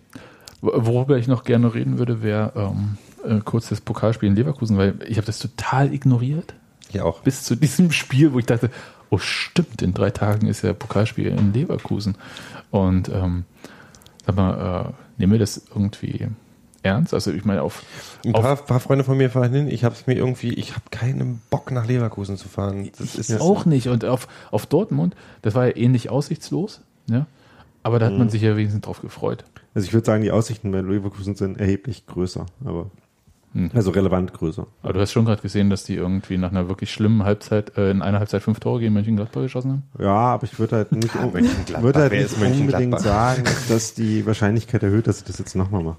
Wo- Worüber ich noch gerne reden würde, wäre ähm, äh, kurz das Pokalspiel in Leverkusen, weil ich habe das total ignoriert Ja, auch. bis zu diesem Spiel, wo ich dachte, oh stimmt, in drei Tagen ist ja Pokalspiel in Leverkusen. Und ähm, mal, äh, nehmen wir das irgendwie ernst? Also ich meine, auf, Ein auf paar, paar Freunde von mir fahren hin. Ich habe es mir irgendwie, ich habe keinen Bock nach Leverkusen zu fahren. Das ist auch nicht. Und auf, auf Dortmund, das war ja ähnlich aussichtslos, ja. Aber da hat man sich ja wenigstens drauf gefreut. Also ich würde sagen, die Aussichten bei Leverkusen sind erheblich größer, aber Hm. also relevant größer. Aber du hast schon gerade gesehen, dass die irgendwie nach einer wirklich schlimmen Halbzeit, äh, in einer Halbzeit fünf Tore gegen Mönchengladbach geschossen haben. Ja, aber ich würde halt nicht, un- *laughs* Mönchengladbach. würde halt nicht unbedingt sagen, dass die Wahrscheinlichkeit erhöht, dass sie das jetzt nochmal machen.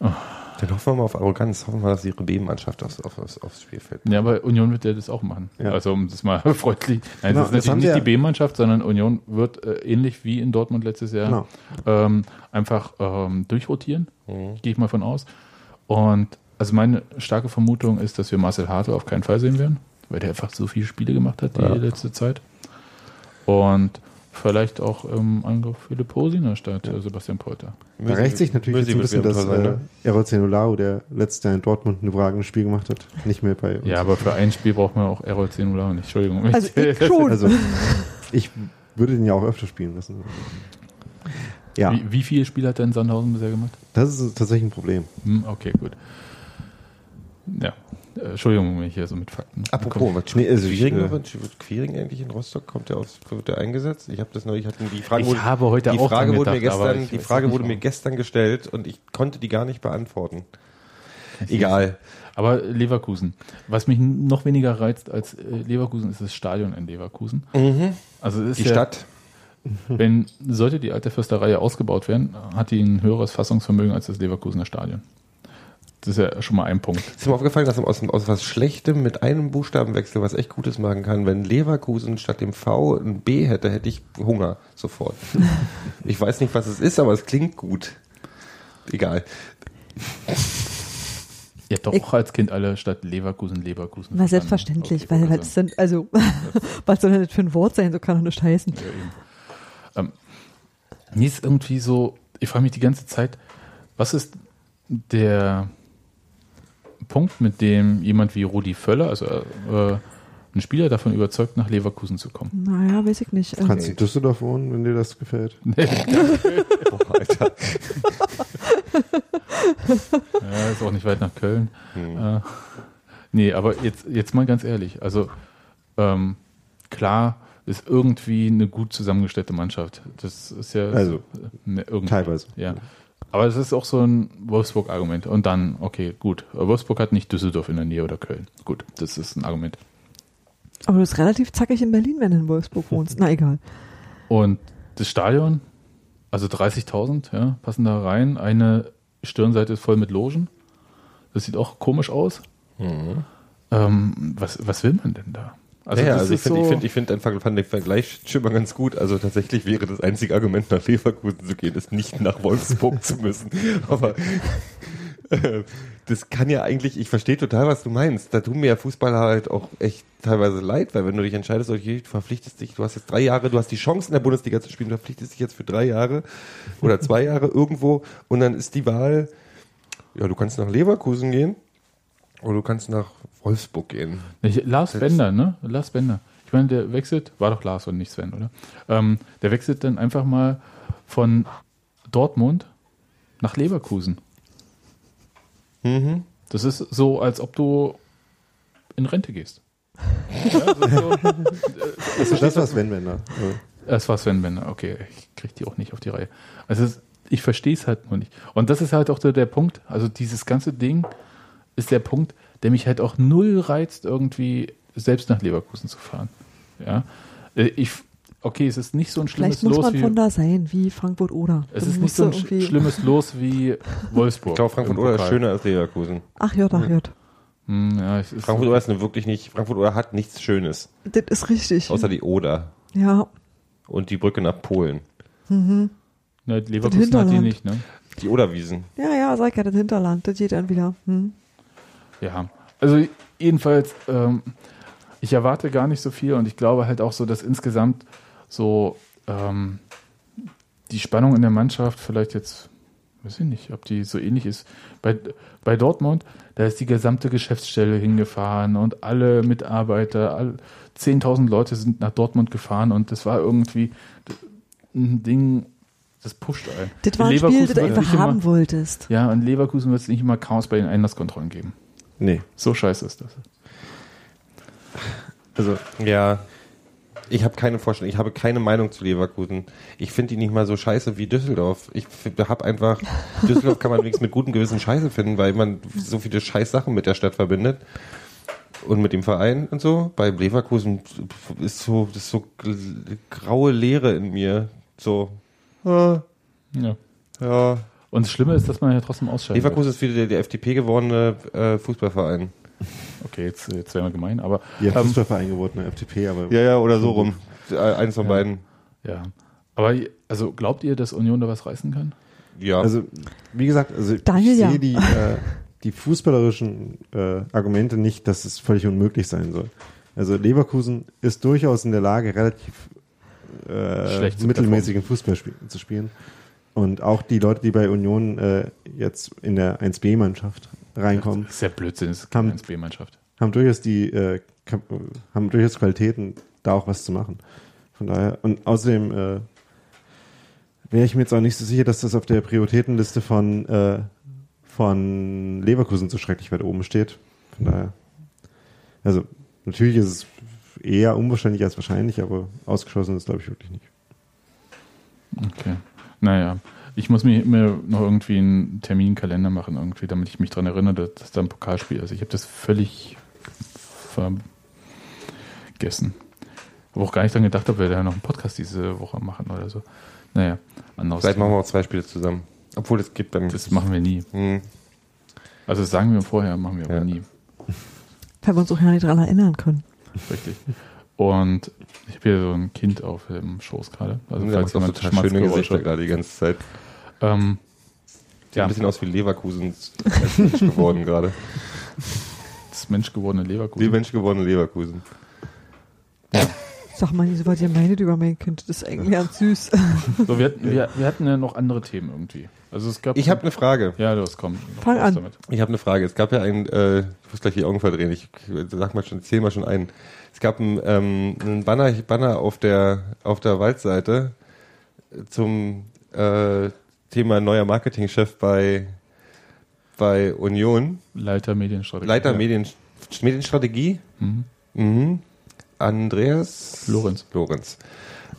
Dann hoffen wir mal auf Arroganz. Hoffen wir mal, dass ihre B-Mannschaft aufs, auf, aufs, aufs Spielfeld. Ja, aber Union wird ja das auch machen. Ja. Also um das mal *laughs* freundlich. Nein, Genau, das ist das natürlich haben nicht die B-Mannschaft, sondern Union wird äh, ähnlich wie in Dortmund letztes Jahr Genau. ähm, einfach ähm, durchrotieren. Mhm. Gehe ich mal von aus. Und also meine starke Vermutung ist, dass wir Marcel Hartl auf keinen Fall sehen werden, weil der einfach so viele Spiele gemacht hat die Ja. letzte Zeit. Und vielleicht auch im Angriff Philipp Hosiner statt äh, Sebastian Polter. Da rächt sich natürlich jetzt ein bisschen, dass sein, äh, ne? Eroz Zenolao, der letztes Jahr in Dortmund ein überragendes Spiel gemacht hat, nicht mehr bei uns. Ja, aber für ein Spiel braucht man auch Errol Zenula nicht. Entschuldigung. Also ich *laughs* schon. Also ich würde den ja auch öfter spielen lassen. *laughs* Ja, Wie, wie viele Spiele hat er in Sandhausen bisher gemacht? das ist tatsächlich ein Problem. Hm, okay, gut. Ja, äh, Entschuldigung, wenn ich hier so mit Fakten. Apropos, was Nee, also ich, Quiring, äh, Quiring eigentlich in Rostock? Kommt der aus, wird der eingesetzt? Ich habe das neulich, hatten die Frage, Ich wurde, habe heute die auch Frage wurde mir gedacht, aber gestern, die Frage wurde mir gestern gestellt und ich konnte die gar nicht beantworten. *laughs* Egal. Aber Leverkusen. Was mich noch weniger reizt als äh, Leverkusen, ist das Stadion in Leverkusen. Also es ist Mhm. Die ja, Stadt. Wenn sollte die alte Fürsterei ausgebaut werden, hat die ein höheres Fassungsvermögen als das Leverkusener Stadion. Das ist ja schon mal ein Punkt. Ist mir aufgefallen, dass man aus, aus was Schlechtem mit einem Buchstabenwechsel was echt Gutes machen kann. Wenn Leverkusen statt dem V ein B hätte, hätte ich Hunger sofort. *laughs* ich weiß nicht, was es ist, aber es klingt gut. Egal. Ja, doch Ich- als Kind alle statt Leverkusen, Leverkusen. War selbstverständlich, weil wollte was sind, also, *laughs* *laughs* was soll denn das für ein Wort sein? So kann doch nicht heißen. Ja, eben. Ähm, mir ist irgendwie so, ich frage mich die ganze Zeit, was ist der Punkt, mit dem jemand wie Rudi Völler, also äh, ein Spieler davon überzeugt, nach Leverkusen zu kommen? Naja, weiß ich nicht. Du kannst in Düsseldorf wohnen, wenn dir das gefällt. *laughs* *laughs* Boah, Alter. *laughs* Ja, ist auch nicht weit nach Köln. Äh, nee, aber jetzt, jetzt mal ganz ehrlich, also ähm, klar ist irgendwie eine gut zusammengestellte Mannschaft. Das ist ja Also, ne, irgendwie. teilweise. Ja. Aber es ist auch so ein Wolfsburg-Argument. Und dann, okay, gut. Wolfsburg hat nicht Düsseldorf in der Nähe oder Köln. Gut, das ist ein Argument. Aber du bist relativ zackig in Berlin, wenn du in Wolfsburg *laughs* wohnst. Na egal. Und das Stadion, also 30.000, ja, passen da rein. Eine Stirnseite ist voll mit Logen. Das sieht auch komisch aus. Mhm. Ähm, was, was will man denn da? Also, ja, also ich finde so, ich find, ich find einfach fand den Vergleich schon mal ganz gut. Also tatsächlich wäre das einzige Argument nach Leverkusen zu gehen, ist nicht nach Wolfsburg zu müssen. *laughs* Aber äh, das kann ja eigentlich, ich verstehe total, was du meinst. Da tun mir ja Fußballer halt auch echt teilweise leid, weil wenn du dich entscheidest, okay, du verpflichtest dich, du hast jetzt drei Jahre, du hast die Chance in der Bundesliga zu spielen, du verpflichtest dich jetzt für drei Jahre oder zwei Jahre irgendwo und dann ist die Wahl, ja, du kannst nach Leverkusen gehen oder du kannst nach Wolfsburg gehen. Ich, Lars Das- Bender, ne? Lars Bender. Ich meine, der wechselt, war doch Lars und nicht Sven, oder? Ähm, der wechselt dann einfach mal von Dortmund nach Leverkusen. Mhm. Das ist so, als ob du in Rente gehst. *laughs* Ja, das, ist so, Also das war Sven Wender. es war Sven Bender, okay, ich krieg die auch nicht auf die Reihe. Also ich verstehe es halt nur nicht. Und das ist halt auch so der Punkt, also dieses ganze Ding ist der Punkt, der mich halt auch null reizt, irgendwie selbst nach Leverkusen zu fahren. Ja, Äh, ich, okay, es ist nicht so ein schlimmes Vielleicht muss Los man wie, von da sein, wie Frankfurt oder. es Dann ist nicht so ein irgendwie- schlimmes Los wie *laughs* Wolfsburg. Ich glaube, Frankfurt oder ist schöner als Leverkusen. Ach ja, ach ja. Hm, ja, es ist Frankfurt oder ist wirklich nicht, Frankfurt oder hat nichts Schönes, Das ist richtig. außer die Oder ja, und die Brücke nach Polen. ne, Leverkusen hat die nicht, ne? Die Oderwiesen. ja, ja, sag ja, das Hinterland, das geht dann wieder. Hm. Ja, also jedenfalls, ähm, ich erwarte gar nicht so viel und ich glaube halt auch so, dass insgesamt so ähm, die Spannung in der Mannschaft vielleicht jetzt, weiß ich nicht, ob die so ähnlich ist. Bei, bei Dortmund, da ist die gesamte Geschäftsstelle hingefahren und alle Mitarbeiter, all, 10.000 Leute sind nach Dortmund gefahren und das war irgendwie ein Ding, das pusht einen. Das war In ein Spiel, Leverkusen das du einfach haben immer, wolltest. Ja, in Leverkusen wird es nicht immer Chaos bei den Einlasskontrollen geben. Nee. So scheiße ist das. Also, Ja. Ich habe keine Vorstellung, ich habe keine Meinung zu Leverkusen. Ich finde die nicht mal so scheiße wie Düsseldorf. Ich habe einfach, Düsseldorf kann man wenigstens mit gutem Gewissen scheiße finden, weil man so viele scheiß Sachen mit der Stadt verbindet. Und mit dem Verein und so. Bei Leverkusen ist so, das ist so graue Leere in mir. So, ah, Ja. ja. Und das Schlimme ist, dass man ja trotzdem ausscheidet. Leverkusen ist wieder der, der FDP gewordene äh, Fußballverein. Okay, jetzt, jetzt wären wir gemein, aber ja, ähm, Fußballverein geworden, FDP, aber Ja, ja, oder so rum. Eins von Ja. beiden. ja. Aber also glaubt ihr, dass Union da was reißen kann? Ja. Also, wie gesagt, also Daniel, ich ja. sehe die, äh, die fußballerischen äh, Argumente nicht, dass es völlig unmöglich sein soll. Also Leverkusen ist durchaus in der Lage, relativ äh, mittelmäßigen Fußball spiel zu spielen. Und auch die Leute, die bei Union äh, jetzt in der 1B-Mannschaft reinkommen, Das ist ja Blödsinn, das ist keine B-Mannschaft. haben durchaus die äh, haben durchaus Qualitäten, da auch was zu machen. Von daher und außerdem äh, wäre ich mir jetzt auch nicht so sicher, dass das auf der Prioritätenliste von äh, von Leverkusen so schrecklich weit oben steht. Von daher, also natürlich ist es eher unwahrscheinlich als wahrscheinlich, aber ausgeschlossen ist glaube ich wirklich nicht. Okay. Naja, ich muss mir immer noch irgendwie einen Terminkalender machen, irgendwie, damit ich mich daran erinnere, dass, da ein Pokalspiel ist. Ich habe das völlig vergessen. Habe auch gar nicht daran gedacht, ob wir da noch einen Podcast diese Woche machen oder so. Naja, anderes Vielleicht Thema. machen wir auch zwei Spiele zusammen. Obwohl es gibt dann. Das machen wir nie. Hm. Also das sagen wir vorher, machen wir aber Ja. Nie. Weil wir uns auch ja nicht dran erinnern können. Richtig. Und ich habe hier so ein Kind auf dem Schoß gerade. Also der falls jemand total schöne Gesichter gerade die ganze Zeit. Ähm, Sieht Ja. ein bisschen aus wie Leverkusen als Mensch geworden gerade. *laughs* das menschgewordene Leverkusen. Wie Mensch geworden Leverkusen. Sag mal so was ihr meinet über mein Kind. Das ist eigentlich ganz süß. So, wir, hatten, wir, wir hatten ja noch andere Themen irgendwie. Also es gab. Ich habe eine Frage. Ja, das kommt. Fang raus an. Damit. Ich habe eine Frage. Es gab ja ein, äh, ich muss gleich die Augen verdrehen, ich sag mal schon, zähl mal schon ein. Es gab ein, ähm, ein Banner, Banner auf der auf der Waldseite zum äh, Thema neuer Marketingchef bei bei Union. Leiter Medienstrategie. Leiter Ja. Medien, Medienstrategie. Mhm. Mhm. Andreas Lorenz. Lorenz.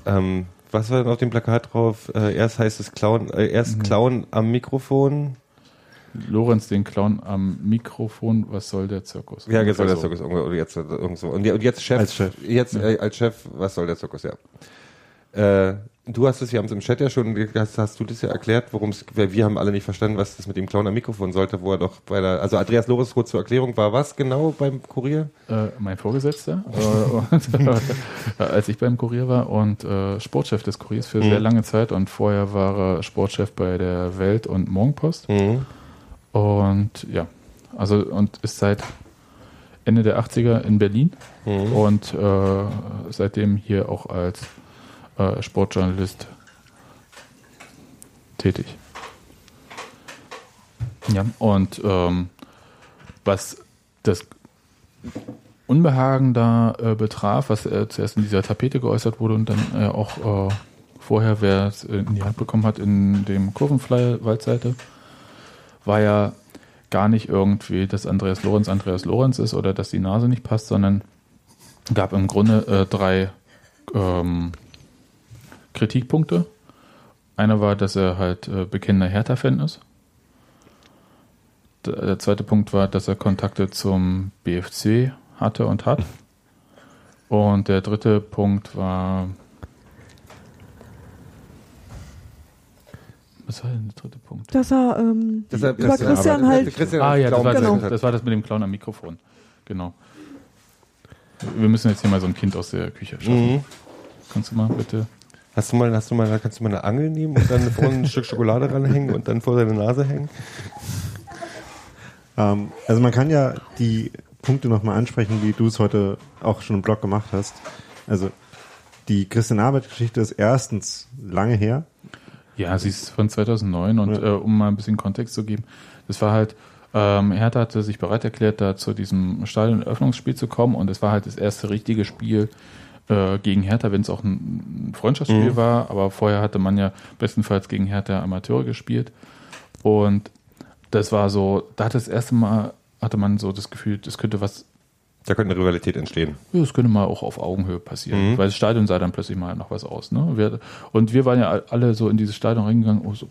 Ähm, was war denn auf dem Plakat drauf? Äh, erst heißt es Clown, äh, erst Mhm. Clown am Mikrofon. Lorenz, den Clown am Mikrofon. Was soll der Zirkus? Ja, jetzt soll der Also, Zirkus irgendwo, jetzt irgendwo. Und, ja- jetzt Chef, Als Chef. Jetzt äh, als Chef, was soll der Zirkus, ja. Äh, du hast es, wir haben es im Chat ja schon, hast, hast du das ja erklärt, worum es, wir haben alle nicht verstanden, was das mit dem Clown am Mikrofon sollte, wo er doch bei der, also Andreas Lorenz kurz zur Erklärung war was genau beim Kurier? Äh, mein Vorgesetzter, äh, äh, *laughs* als ich beim Kurier war und äh, Sportchef des Kuriers für Mhm. sehr lange Zeit und vorher war er Sportchef bei der Welt und Morgenpost. Mhm. Und ja, also und ist seit Ende der 80er in Berlin Mhm. und äh, seitdem hier auch als äh, Sportjournalist tätig. Ja, und ähm, was das Unbehagen da äh, betraf, was äh, zuerst in dieser Tapete geäußert wurde und dann äh, auch äh, vorher, wer es in die Hand bekommen hat, in dem Kurvenflyer Waldseite, war ja gar nicht irgendwie, dass Andreas Lorenz Andreas Lorenz ist oder dass die Nase nicht passt, sondern gab im Grunde äh, drei ähm, Kritikpunkte. Einer war, dass er halt äh, bekennender Hertha-Fan ist. Der, der zweite Punkt war, dass er Kontakte zum BFC hatte und hat. Und der dritte Punkt war. Was war denn der dritte Punkt? Dass er ähm, Deshalb- über Christian halt. Christian Ah ja, das war, Genau. das, das war das mit dem Clown am Mikrofon. Genau. Wir müssen jetzt hier mal so ein Kind aus der Küche schaffen. Mhm. Kannst du mal bitte. Hast du mal, hast du mal, kannst du mal eine Angel nehmen und dann vorne ein Stück Schokolade ranhängen und dann vor deine Nase hängen? Ähm, also man kann ja die Punkte nochmal ansprechen, wie du es heute auch schon im Blog gemacht hast. Also die Christian Arbeit-Geschichte ist erstens lange her. Ja, sie ist von 2009 und Ja. äh, um mal ein bisschen Kontext zu geben, das war halt, ähm, Hertha hatte sich bereit erklärt, da zu diesem Stadioneröffnungsspiel zu kommen und es war halt das erste richtige Spiel äh, gegen Hertha, wenn es auch ein Freundschaftsspiel Mhm. war, aber vorher hatte man ja bestenfalls gegen Hertha Amateure gespielt und das war so, da hatte das erste Mal, hatte man so das Gefühl, das könnte was Da könnte eine Rivalität entstehen. ja, das könnte mal auch auf Augenhöhe passieren, Mhm. weil das Stadion sah dann plötzlich mal noch was aus. Ne? Wir, und wir waren ja alle so in dieses Stadion reingegangen, oh, so,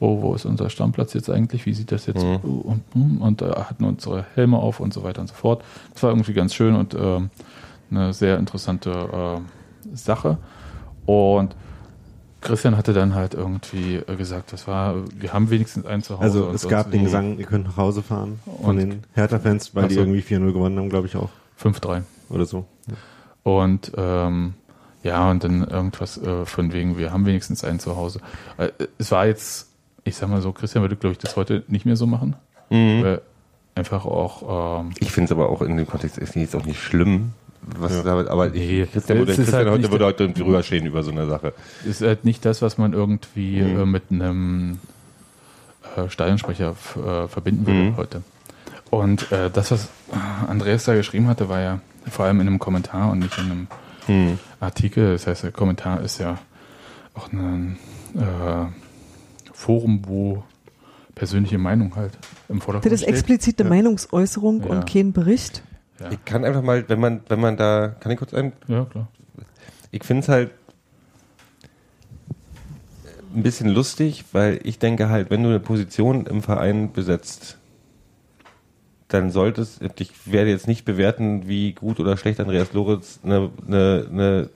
oh wo ist unser Stammplatz jetzt eigentlich, wie sieht das jetzt Mhm. und, und, und äh, hatten unsere Helme auf und so weiter und so fort. Das war irgendwie ganz schön und ähm, eine sehr interessante äh, Sache. Und Christian hatte dann halt irgendwie äh, gesagt, das war, wir haben wenigstens einen zu Hause. Also es gab den Gesang, ihr könnt nach Hause fahren von Und- den Hertha-Fans, weil Ach die so. irgendwie 4-0 gewonnen haben, glaube ich auch. 5-3. Oder so. Und ähm, ja, und dann irgendwas äh, von wegen, wir haben wenigstens einen zu Hause. Äh, es war jetzt, ich sag mal so, Christian würde, glaube ich, das heute nicht mehr so machen. Mhm. Weil einfach auch, ähm, Ich finde es aber auch in dem Kontext ist jetzt auch nicht schlimm. Was Ja. damit, aber Nee, Christian, würde, Christian halt heute würde heute drüber stehen über so eine Sache. ist halt nicht das, was man irgendwie Mhm. äh, mit einem äh, Stadionsprecher äh, verbinden würde Mhm. heute. Und äh, das, was Andreas da geschrieben hatte, war ja vor allem in einem Kommentar und nicht in einem Mhm. Artikel. Das heißt, der Kommentar ist ja auch ein äh, Forum, wo persönliche Meinung halt im Vordergrund Das ist steht. explizite Ja. Meinungsäußerung Ja. und kein Bericht. Ja. Ich kann einfach mal, wenn man, wenn man da, kann ich kurz ein, ja, klar. ich finde es halt ein bisschen lustig, weil ich denke halt, wenn du eine Position im Verein besetzt, dann solltest, ich werde jetzt nicht bewerten, wie gut oder schlecht Andreas Lorenz eine, eine, eine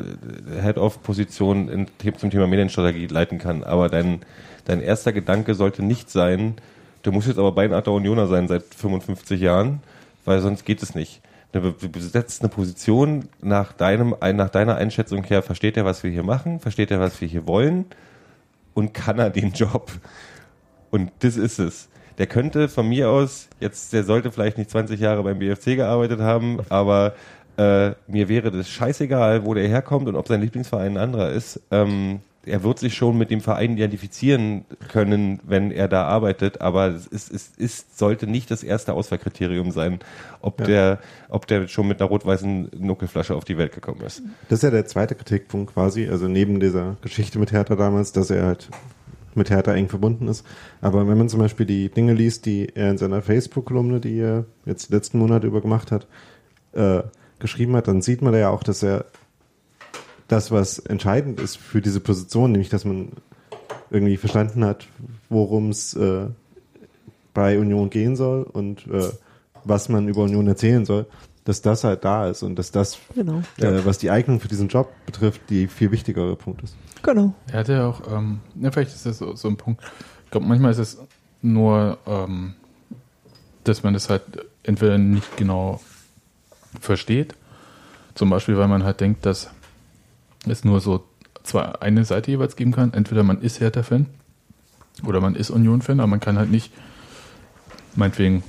Head-Off-Position zum Thema Medienstrategie leiten kann, aber dein, dein erster Gedanke sollte nicht sein, du musst jetzt aber Beinarter Unioner sein seit 55 Jahren, weil sonst geht es nicht. Du besetzt eine Position nach deinem, nach deiner Einschätzung her, versteht er, was wir hier machen, versteht er, was wir hier wollen und kann er den Job. Und das ist es. Der könnte von mir aus, jetzt, der sollte vielleicht nicht 20 Jahre beim BFC gearbeitet haben, aber äh, mir wäre das scheißegal, wo der herkommt und ob sein Lieblingsverein ein anderer ist. Ähm, er wird sich schon mit dem Verein identifizieren können, wenn er da arbeitet, aber es ist, es ist, sollte nicht das erste Auswahlkriterium sein, ob Ja. der, ob der schon mit einer rot-weißen Nuckelflasche auf die Welt gekommen ist. Das ist ja der zweite Kritikpunkt quasi, also neben dieser Geschichte mit Hertha damals, dass er halt mit Hertha eng verbunden ist. Aber wenn man zum Beispiel die Dinge liest, die er in seiner Facebook-Kolumne, die er jetzt letzten Monat über gemacht hat, äh, geschrieben hat, dann sieht man da ja auch, dass er das, was entscheidend ist für diese Position, nämlich dass man irgendwie verstanden hat, worum es äh, bei Union gehen soll und äh, was man über Union erzählen soll, dass das halt da ist und dass das, Genau. äh, was die Eignung für diesen Job betrifft, die viel wichtigere Punkt ist. Genau. Er hatte ja auch, ähm, ja, vielleicht ist das so, so ein Punkt. Ich glaube, manchmal ist es nur, ähm, dass man das halt entweder nicht genau versteht. Zum Beispiel, weil man halt denkt, dass es nur so zwar eine Seite jeweils geben kann. Entweder man ist Hertha-Fan oder man ist Union-Fan, aber man kann halt nicht, meinetwegen,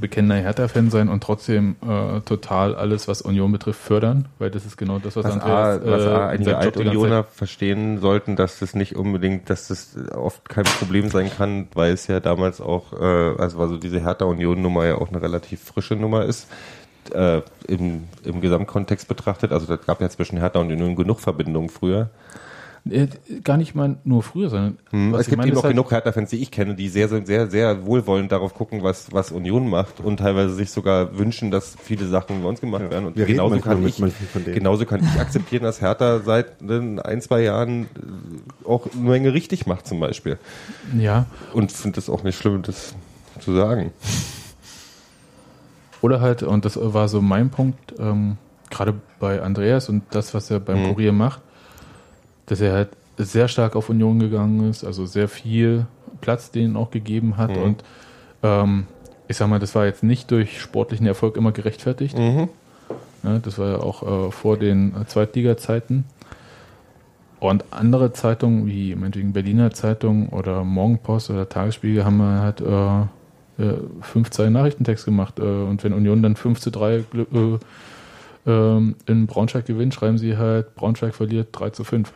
bekennender Hertha-Fan sein und trotzdem äh, total alles, was Union betrifft, fördern, weil das ist genau das, was, Was, Andreas, A, was äh, A, in einige Alt-Unioner verstehen sollten, dass das nicht unbedingt, dass das oft kein Problem sein kann, weil es ja damals auch, äh, also, also diese Hertha-Union-Nummer ja auch eine relativ frische Nummer ist. Äh, im, Im Gesamtkontext betrachtet, also da gab ja zwischen Hertha und Union genug Verbindungen früher. Äh, Gar nicht mal nur früher, sondern Hm, was es ich gibt meine, eben auch halt- genug Hertha-Fans, die ich kenne, die sehr, sehr, sehr, sehr wohlwollend darauf gucken, was, was Union macht und teilweise sich sogar wünschen, dass viele Sachen bei uns gemacht werden. Und genauso kann ich, genauso *laughs* kann ich akzeptieren, dass Hertha seit äh, ein, zwei Jahren äh, auch eine Menge richtig macht zum Beispiel. Ja, Und finde es auch nicht schlimm, das zu sagen. Oder halt, und das war so mein Punkt, ähm, gerade bei Andreas und das, was er beim Mhm. Kurier macht, dass er halt sehr stark auf Union gegangen ist, also sehr viel Platz denen auch gegeben hat Mhm. und ähm, ich sag mal, das war jetzt nicht durch sportlichen Erfolg immer gerechtfertigt. Mhm. Ja, das war ja auch äh, vor den Zweitliga-Zeiten. Und andere Zeitungen, wie meinetwegen Berliner Zeitung oder Morgenpost oder Tagesspiegel, haben halt äh, fünf Zeilen Nachrichtentext gemacht. Äh, und wenn Union dann 5 zu 3 Glü- äh, ähm, in Braunschweig gewinnt, schreiben sie halt, Braunschweig verliert 3 zu 5.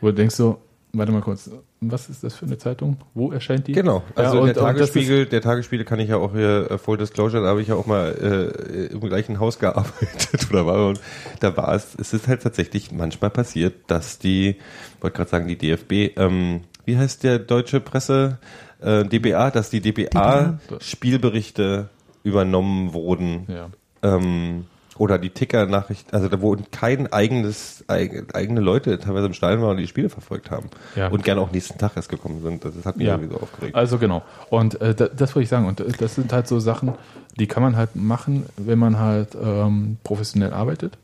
Wo du denkst so, warte mal kurz, was ist das für eine Zeitung? Wo erscheint die? Genau, also Ja, und- der Tagesspiegel, der Tagesspiegel kann ich ja auch hier, äh, Full Disclosure, da habe ich ja auch mal äh, im gleichen Haus gearbeitet *laughs* oder war und da war es, es ist halt tatsächlich manchmal passiert, dass die, wollte gerade sagen, die DFB, ähm, wie heißt der deutsche Presse, äh, DBA, dass die DBA, DBA. Spielberichte übernommen wurden Ja. ähm, oder die Ticker-Nachrichten, also da wo kein eigenes, eig, eigene Leute teilweise im Stadion waren und die Spiele verfolgt haben Ja. und gerne auch nächsten Tag erst gekommen sind. Das hat mich Ja. irgendwie so aufgeregt. Also genau. Und äh, da, das wollte ich sagen. Und äh, das sind halt so Sachen, die kann man halt machen, wenn man halt ähm, professionell arbeitet.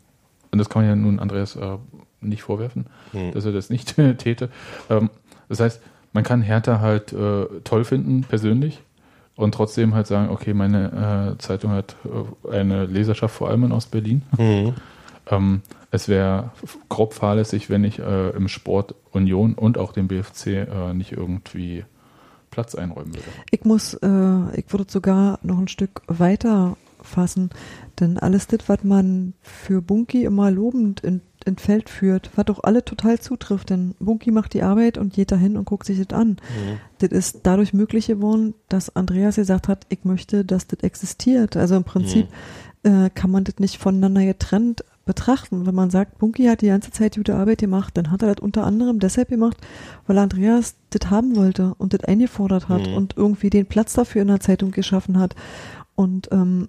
Und das kann man ja nun Andreas äh, nicht vorwerfen, Hm. dass er das nicht *laughs* täte. Ähm, das heißt, man kann Hertha halt äh, toll finden, persönlich, und trotzdem halt sagen, okay, meine äh, Zeitung hat äh, eine Leserschaft vor allem in Ostberlin. Mhm. *laughs* Ähm, es wäre grob fahrlässig, wenn ich äh, im Sport Union und auch dem BFC äh, nicht irgendwie Platz einräumen würde. Ich muss, äh, ich würde sogar noch ein Stück weiter fassen, denn alles das, was man für Bunky immer lobend in, in Feld führt, was doch alle total zutrifft, denn Bunky macht die Arbeit und geht dahin und guckt sich das an. Das ist dadurch möglich geworden, dass Andreas gesagt hat, ich möchte, dass das existiert. Also im Prinzip äh, kann man das nicht voneinander getrennt betrachten. Wenn man sagt, Bunky hat die ganze Zeit gute Arbeit gemacht, dann hat er das unter anderem deshalb gemacht, weil Andreas das haben wollte und das eingefordert hat Mhm. und irgendwie den Platz dafür in der Zeitung geschaffen hat. Und ähm,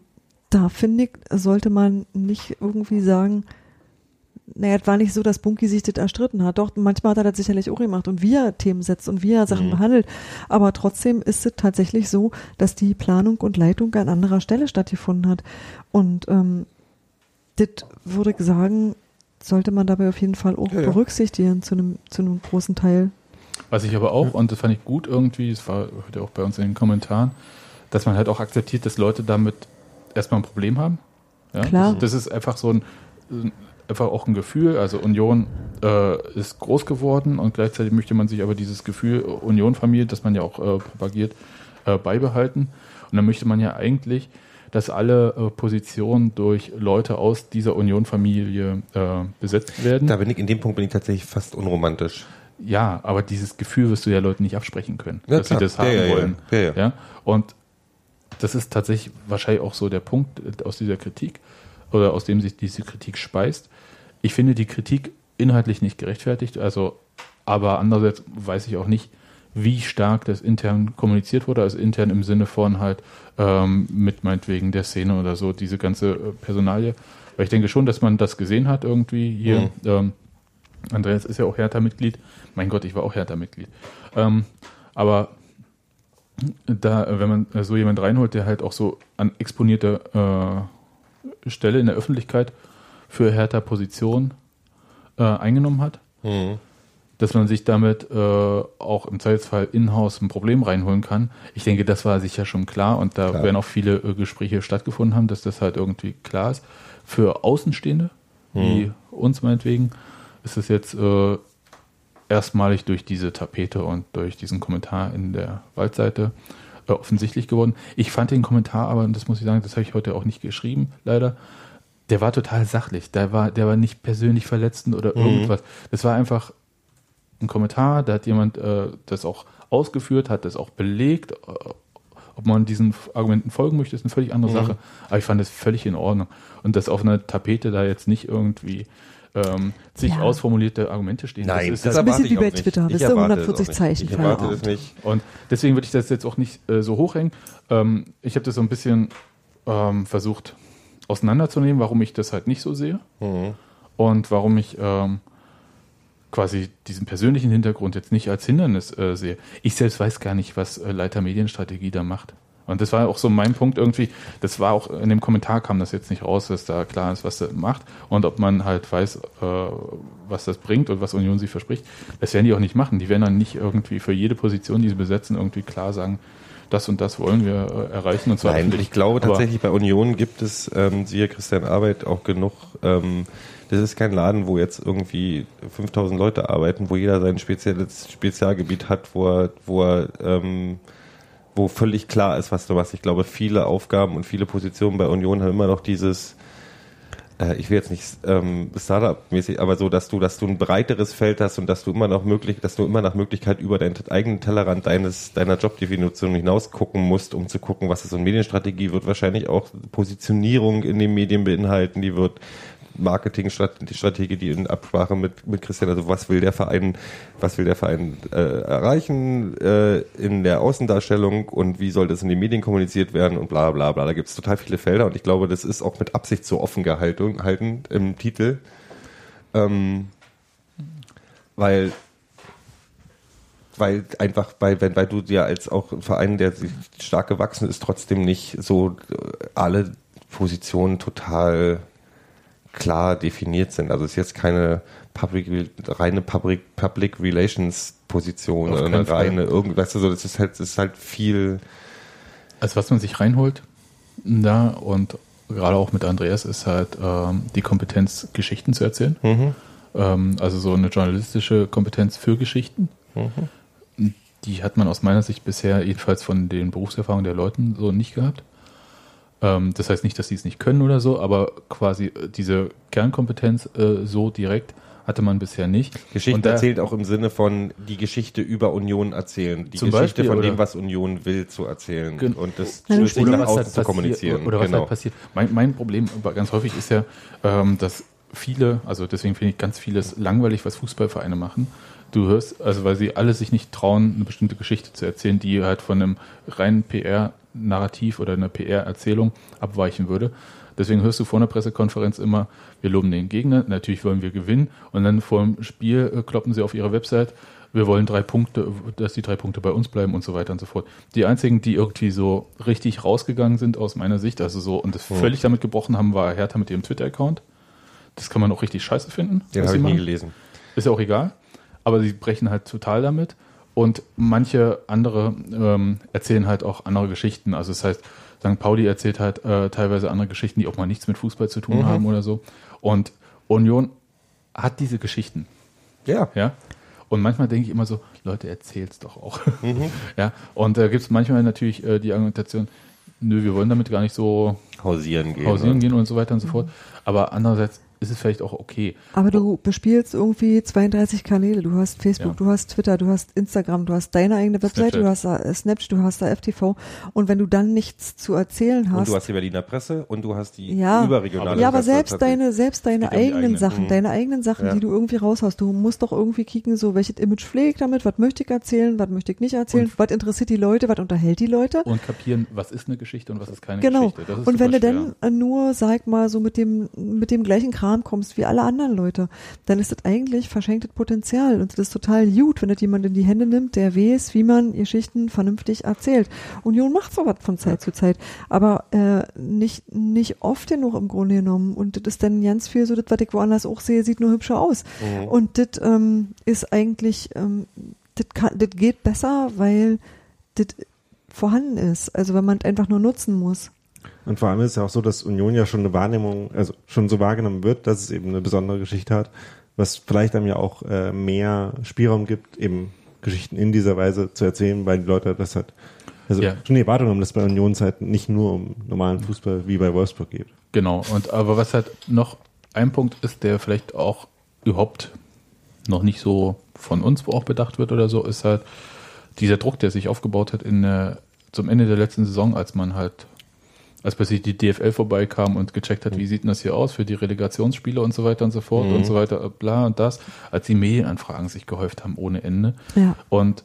da finde ich, sollte man nicht irgendwie sagen, naja, es war nicht so, dass Bunky sich das erstritten hat. Doch, manchmal hat er das sicherlich auch gemacht und wie er Themen setzt und wie er Sachen Mhm. behandelt. Aber trotzdem ist es tatsächlich so, dass die Planung und Leitung an anderer Stelle stattgefunden hat. Und ähm, das würde ich sagen, sollte man dabei auf jeden Fall auch Ja, ja. berücksichtigen zu einem, zu einem großen Teil. Was ich aber auch, und das fand ich gut irgendwie, das war heute auch bei uns in den Kommentaren, dass man halt auch akzeptiert, dass Leute damit erstmal ein Problem haben. Ja? Klar. Das, das ist einfach so ein, einfach auch ein Gefühl. Also Union äh, ist groß geworden und gleichzeitig möchte man sich aber dieses Gefühl Union-Familie, das man ja auch äh, propagiert, äh, beibehalten. Und dann möchte man ja eigentlich, dass alle äh, Positionen durch Leute aus dieser Union-Familie äh, besetzt werden. Da bin ich, in dem Punkt bin ich tatsächlich fast unromantisch. Ja, aber dieses Gefühl wirst du ja Leuten nicht absprechen können, Ja, dass klar. sie das haben ja, ja. wollen. Ja, ja. Und das ist tatsächlich wahrscheinlich auch so der Punkt äh, aus dieser Kritik oder aus dem sich diese Kritik speist. Ich finde die Kritik inhaltlich nicht gerechtfertigt, also aber andererseits weiß ich auch nicht, wie stark das intern kommuniziert wurde, also intern im Sinne von halt ähm, mit meinetwegen der Szene oder so, diese ganze äh, Personalie. Weil ich denke schon, dass man das gesehen hat irgendwie hier. Mhm. Ähm, Andreas ist ja auch Hertha-Mitglied. Mein Gott, ich war auch Hertha-Mitglied. Ähm, aber da, wenn man so jemand reinholt, der halt auch so an exponierte äh, Stelle in der Öffentlichkeit für Hertha Position äh, eingenommen hat, Mhm. dass man sich damit äh, auch im Zweifelsfall in-house ein Problem reinholen kann. Ich denke, das war sicher schon klar und da Klar. werden auch viele äh, Gespräche stattgefunden haben, dass das halt irgendwie klar ist. Für Außenstehende, wie uns meinetwegen, ist es jetzt äh, erstmalig durch diese Tapete und durch diesen Kommentar in der Waldseite äh, offensichtlich geworden. Ich fand den Kommentar aber, und das muss ich sagen, das habe ich heute auch nicht geschrieben, leider, der war total sachlich. Der war, der war nicht persönlich verletzend oder irgendwas. Das war einfach ein Kommentar, da hat jemand äh, das auch ausgeführt, hat das auch belegt. Äh, ob man diesen Argumenten folgen möchte, ist eine völlig andere Sache. Aber ich fand das völlig in Ordnung. Und dass auf einer Tapete da jetzt nicht irgendwie ähm, zig Ja. ausformulierte Argumente stehen. Nein, das ist ist halt ein bisschen wie bei. Twitter. Das Ich ist der erwarte 140 es auch nicht. Zeichen Ich erwarte das nicht. Und deswegen würde ich das jetzt auch nicht äh, so hochhängen. Ähm, ich habe das so ein bisschen ähm, versucht auseinanderzunehmen, warum ich das halt nicht so sehe Mhm. und warum ich ähm, quasi diesen persönlichen Hintergrund jetzt nicht als Hindernis äh, sehe. Ich selbst weiß gar nicht, was äh, Leiter Medienstrategie da macht. Und das war auch so mein Punkt irgendwie, das war auch in dem Kommentar kam das jetzt nicht raus, dass da klar ist, was er macht und ob man halt weiß, äh, was das bringt und was Union sie verspricht. Das werden die auch nicht machen. Die werden dann nicht irgendwie für jede Position, die sie besetzen, irgendwie klar sagen, das und das wollen wir äh, erreichen und zwar Nein, ich glaube tatsächlich bei Union gibt es, ähm, siehe Christian Arbeit, auch genug. Ähm, das ist kein Laden, wo jetzt irgendwie 5000 Leute arbeiten, wo jeder sein spezielles Spezialgebiet hat, wo er, wo er, ähm, wo völlig klar ist, was du machst. Ich glaube, viele Aufgaben und viele Positionen bei Union haben immer noch dieses, äh, ich will jetzt nicht ähm, Startup-mäßig, aber so, dass du, dass du ein breiteres Feld hast und dass du immer noch möglich, dass du immer nach Möglichkeit über deinen eigenen Tellerrand deines deiner Jobdefinition hinaus gucken musst, um zu gucken, was ist so eine Medienstrategie wird wahrscheinlich auch Positionierung in den Medien beinhalten, die wird Marketingstrategie, die in Absprache mit, mit Christian, also was will der Verein, was will der Verein äh, erreichen äh, in der Außendarstellung und wie soll das in den Medien kommuniziert werden und bla bla bla. Da gibt es total viele Felder und ich glaube, das ist auch mit Absicht so offen gehalten halten im Titel. Ähm, weil weil einfach bei wenn weil du ja als auch ein Verein, der sich stark gewachsen ist, trotzdem nicht so alle Positionen total klar definiert sind. Also es ist jetzt keine Public, reine Public, Public Relations Position Auf oder keinen eine Fall. reine irgendwas. Also das ist halt, das ist halt viel. Also was man sich reinholt da und gerade auch mit Andreas ist halt ähm, die Kompetenz, Geschichten zu erzählen. Mhm. Ähm, also so eine journalistische Kompetenz für Geschichten. Mhm. Die hat man aus meiner Sicht bisher jedenfalls von den Berufserfahrungen der Leuten so nicht gehabt. Ähm, das heißt nicht, dass sie es nicht können oder so, aber quasi äh, diese Kernkompetenz äh, so direkt hatte man bisher nicht. Geschichten Und da- erzählt auch im Sinne von die Geschichte über Union erzählen, die Zum Geschichte Beispiel, von oder- dem, was Union will, zu erzählen Gen- und das schlüssig oder nach was außen halt zu kommunizieren. Oder was genau. halt passiert. Mein, mein Problem aber ganz häufig ist ja, ähm, dass viele, also deswegen finde ich ganz vieles langweilig, was Fußballvereine machen. Du hörst, also weil sie alle sich nicht trauen, eine bestimmte Geschichte zu erzählen, die halt von einem reinen PR-Narrativ oder einer PR-Erzählung abweichen würde. Deswegen hörst du vor einer Pressekonferenz immer, wir loben den Gegner, natürlich wollen wir gewinnen und dann vor dem Spiel äh, kloppen sie auf ihre Website, wir wollen drei Punkte, dass die drei Punkte bei uns bleiben und so weiter und so fort. Die einzigen, die irgendwie so richtig rausgegangen sind aus meiner Sicht, also so und das völlig damit gebrochen haben, war Hertha mit ihrem Twitter-Account. Das kann man auch richtig scheiße finden. Den habe ich nie machen. gelesen. Ist ja auch egal. Aber sie brechen halt total damit. Und manche andere ähm, erzählen halt auch andere Geschichten. Also das heißt, St. Pauli erzählt halt äh, teilweise andere Geschichten, die auch mal nichts mit Fußball zu tun haben oder so. Und Union hat diese Geschichten. Ja. Ja. Und manchmal denke ich immer so, Leute, erzähl's doch auch. *laughs* ja. Und da gibt es manchmal natürlich äh, die Argumentation, nö, wir wollen damit gar nicht so Hausieren gehen. pausieren ne? gehen und so weiter und so fort. Aber andererseits ist es vielleicht auch okay. Aber du bespielst irgendwie 32 Kanäle. Du hast Facebook, Ja. du hast Twitter, du hast Instagram, du hast deine eigene Webseite, Snapchat. du hast da Snapchat, du hast da FTV. Und wenn du dann nichts zu erzählen Und hast, du hast die Berliner Presse und du hast die Ja. überregionale ja, aber Presse selbst deine, selbst deine eigenen eigenen. Sachen, Mhm. deine eigenen Sachen, Ja. die du irgendwie raushaust. Du musst doch irgendwie kicken, so welches Image pflege ich damit, was möchte ich erzählen, was möchte ich nicht erzählen, Und- was interessiert die Leute, was unterhält die Leute. Und kapieren, was ist eine Geschichte und was ist keine genau. Geschichte. Ist Und wenn du dann äh, nur, sag mal, so mit dem, mit dem gleichen Kram Kram kommst wie alle anderen Leute, dann ist das eigentlich verschenktes Potenzial. Und das ist total gut, wenn das jemand in die Hände nimmt, der weiß, wie man Geschichten vernünftig erzählt. Union macht sowas von Zeit zu Zeit, aber äh, nicht nicht oft genug im Grunde genommen. Und das ist dann ganz viel so, das, was ich woanders auch sehe, sieht nur hübscher aus. Mhm. und das ähm, ist eigentlich, ähm, das kann- das geht besser, weil das vorhanden ist, also wenn man es einfach nur nutzen muss. Und vor allem ist es ja auch so, dass Union ja schon eine Wahrnehmung, also schon so wahrgenommen wird, dass es eben eine besondere Geschichte hat, was vielleicht einem ja auch äh, mehr Spielraum gibt, eben Geschichten in dieser Weise zu erzählen, weil die Leute das halt, also Ja. schon die Erwartung haben, dass es bei Unionszeiten nicht nur um normalen Fußball wie bei Wolfsburg geht. Genau, und aber was halt noch ein Punkt ist, der vielleicht auch überhaupt noch nicht so von uns auch bedacht wird oder so, ist halt dieser Druck, der sich aufgebaut hat in der, zum Ende der letzten Saison, als man halt, als plötzlich die DFL vorbeikam und gecheckt hat, wie sieht denn das hier aus für die Relegationsspiele und so weiter und so fort und so weiter, bla und das, als die Medienanfragen sich gehäuft haben ohne Ende. Ja. Und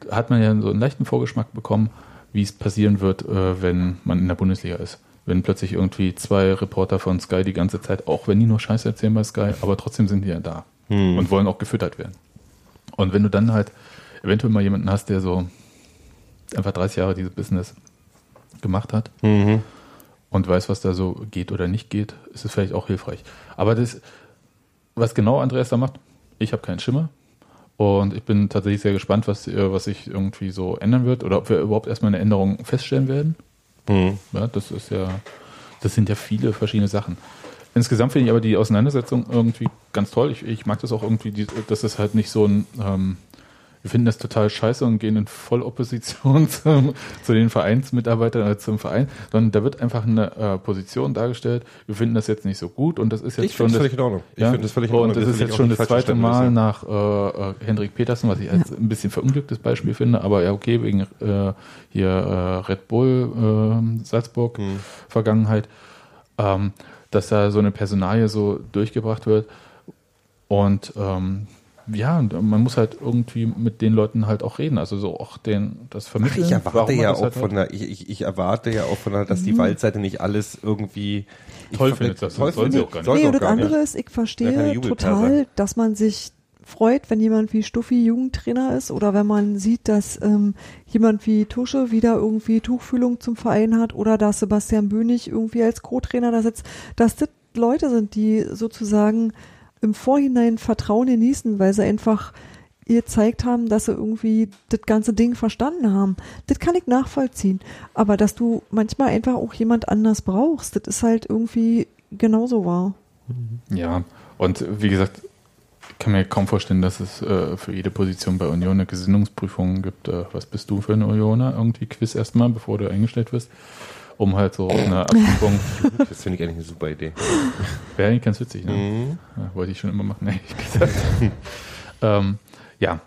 da hat man ja so einen leichten Vorgeschmack bekommen, wie es passieren wird, äh, wenn man in der Bundesliga ist. Wenn plötzlich irgendwie zwei Reporter von Sky die ganze Zeit, auch wenn die nur Scheiße erzählen bei Sky, aber trotzdem sind die ja da und wollen auch gefüttert werden. Und wenn du dann halt eventuell mal jemanden hast, der so einfach 30 Jahre dieses Business gemacht hat Mhm. und weiß, was da so geht oder nicht geht, ist es vielleicht auch hilfreich. Aber das, was genau Andreas da macht, ich habe keinen Schimmer. Und ich bin tatsächlich sehr gespannt, was, äh, was sich irgendwie so ändern wird oder ob wir überhaupt erstmal eine Änderung feststellen werden. Mhm. Ja, das ist ja, das sind ja viele verschiedene Sachen. Insgesamt finde ich aber die Auseinandersetzung irgendwie ganz toll. Ich, ich mag das auch irgendwie, dass es halt nicht so ein, ähm, wir finden das total scheiße und gehen in Vollopposition *laughs* zum, zu den Vereinsmitarbeitern oder zum Verein, sondern da wird einfach eine äh, Position dargestellt. Wir finden das jetzt nicht so gut und das ist jetzt Ich schon das, völlig in Ordnung. Ich ja? finde das völlig in Ordnung. Und das, will ist jetzt schon das zweite Mal nach äh, äh, Hendrik Petersen, was ich als ein bisschen verunglücktes Beispiel finde, aber ja okay, wegen äh, hier äh, Red Bull äh, Salzburg Hm. Vergangenheit, ähm, dass da so eine Personalie so durchgebracht wird und ähm, ja, und man muss halt irgendwie mit den Leuten halt auch reden, also so auch den das Ach, vermitteln. ich erwarte warum man ja das auch halt von hat. der, ich, ich, ich erwarte ja auch von der, dass die Waldseite nicht alles irgendwie ich Toll findet, das toll soll sie auch gar nicht. Nee, und das andere ist, ich verstehe total, dass man sich freut, wenn jemand wie Stuffi Jugendtrainer ist oder wenn man sieht, dass ähm, jemand wie Tusche wieder irgendwie Tuchfühlung zum Verein hat oder dass Sebastian Bönig irgendwie als Co-Trainer da sitzt, dass das Leute sind, die sozusagen im Vorhinein Vertrauen genießen, weil sie einfach ihr gezeigt haben, dass sie irgendwie das ganze Ding verstanden haben. Das kann ich nachvollziehen. Aber dass du manchmal einfach auch jemand anders brauchst, das ist halt irgendwie genauso wahr. Ja, und wie gesagt, ich kann mir kaum vorstellen, dass es äh, für jede Position bei Union eine Gesinnungsprüfung gibt. Äh, was bist du für ein Unioner? Irgendwie Quiz erstmal, bevor du eingestellt wirst, um halt so eine Abprüfung. *laughs* Das finde ich eigentlich eine super Idee. *laughs* Wäre eigentlich ganz witzig, ne? Mhm. Ja, wollte ich schon immer machen, *laughs* ehrlich gesagt. ähm, ja,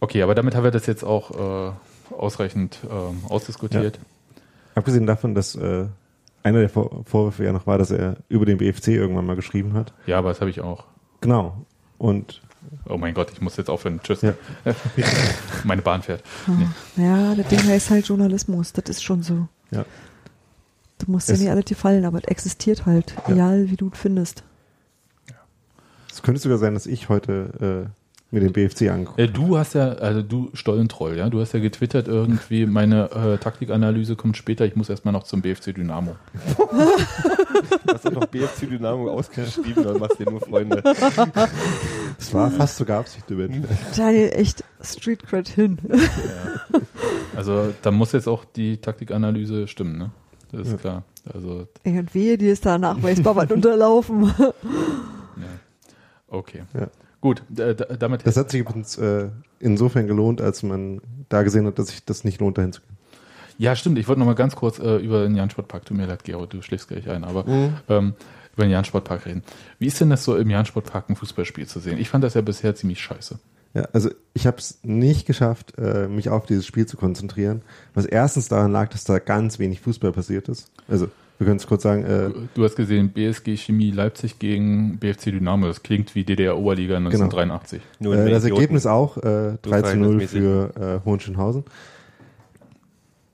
okay, aber damit haben wir das jetzt auch äh, ausreichend ähm, ausdiskutiert. Abgesehen davon, dass äh, einer der Vor Vorwürfe ja noch war, dass er über den BFC irgendwann mal geschrieben hat. Ja, aber das habe ich auch. Genau. Und Oh mein Gott, ich muss jetzt aufhören. Tschüss. Ja. Meine Bahn fährt. Nee. Ja, das Ding heißt halt Journalismus, das ist schon so. ja, Du musst dir Es- nicht alle gefallen, aber es existiert halt, egal wie du es findest. es könnte sogar sein, dass ich heute äh, mir den BFC angucke. Äh, Du hast ja, also du Stollentroll, ja, du hast ja getwittert irgendwie, meine äh, Taktikanalyse kommt später, ich muss erstmal noch zum BFC Dynamo. *laughs* Du hast doch noch BFC Dynamo ausgeschrieben, dann machst du dir nur Freunde. Das war fast sogar Absicht über Daniel, echt Street Cred hin. Also da muss jetzt auch die Taktikanalyse stimmen, ne? Das ist klar. Also, wehe, dir ist da nachweisbar was *laughs* unterlaufen. ja. Okay. Ja. Gut, da, da, damit. Das hat sich übrigens äh, insofern gelohnt, als man da gesehen hat, dass sich das nicht lohnt, dahin zu gehen. ja, stimmt. Ich wollte noch mal ganz kurz äh, über den Jan-Sportpark, tut mir leid, Gero, du schläfst gleich ein, aber ähm, über den Jan-Sportpark reden. Wie ist denn das so im Jan-Sportpark ein Fußballspiel zu sehen? Ich fand das ja bisher ziemlich scheiße. Ja, also ich habe es nicht geschafft, äh, mich auf dieses Spiel zu konzentrieren, was erstens daran lag, dass da ganz wenig Fußball passiert ist. Also wir können es kurz sagen, äh, Du, hast gesehen, BSG Chemie Leipzig gegen BFC Dynamo. Das klingt wie DDR-Oberliga 1983. Nur in äh, das. Ergebnis auch äh, 3 zu 0 verhältnismäßig. für äh, Hohenschönhausen.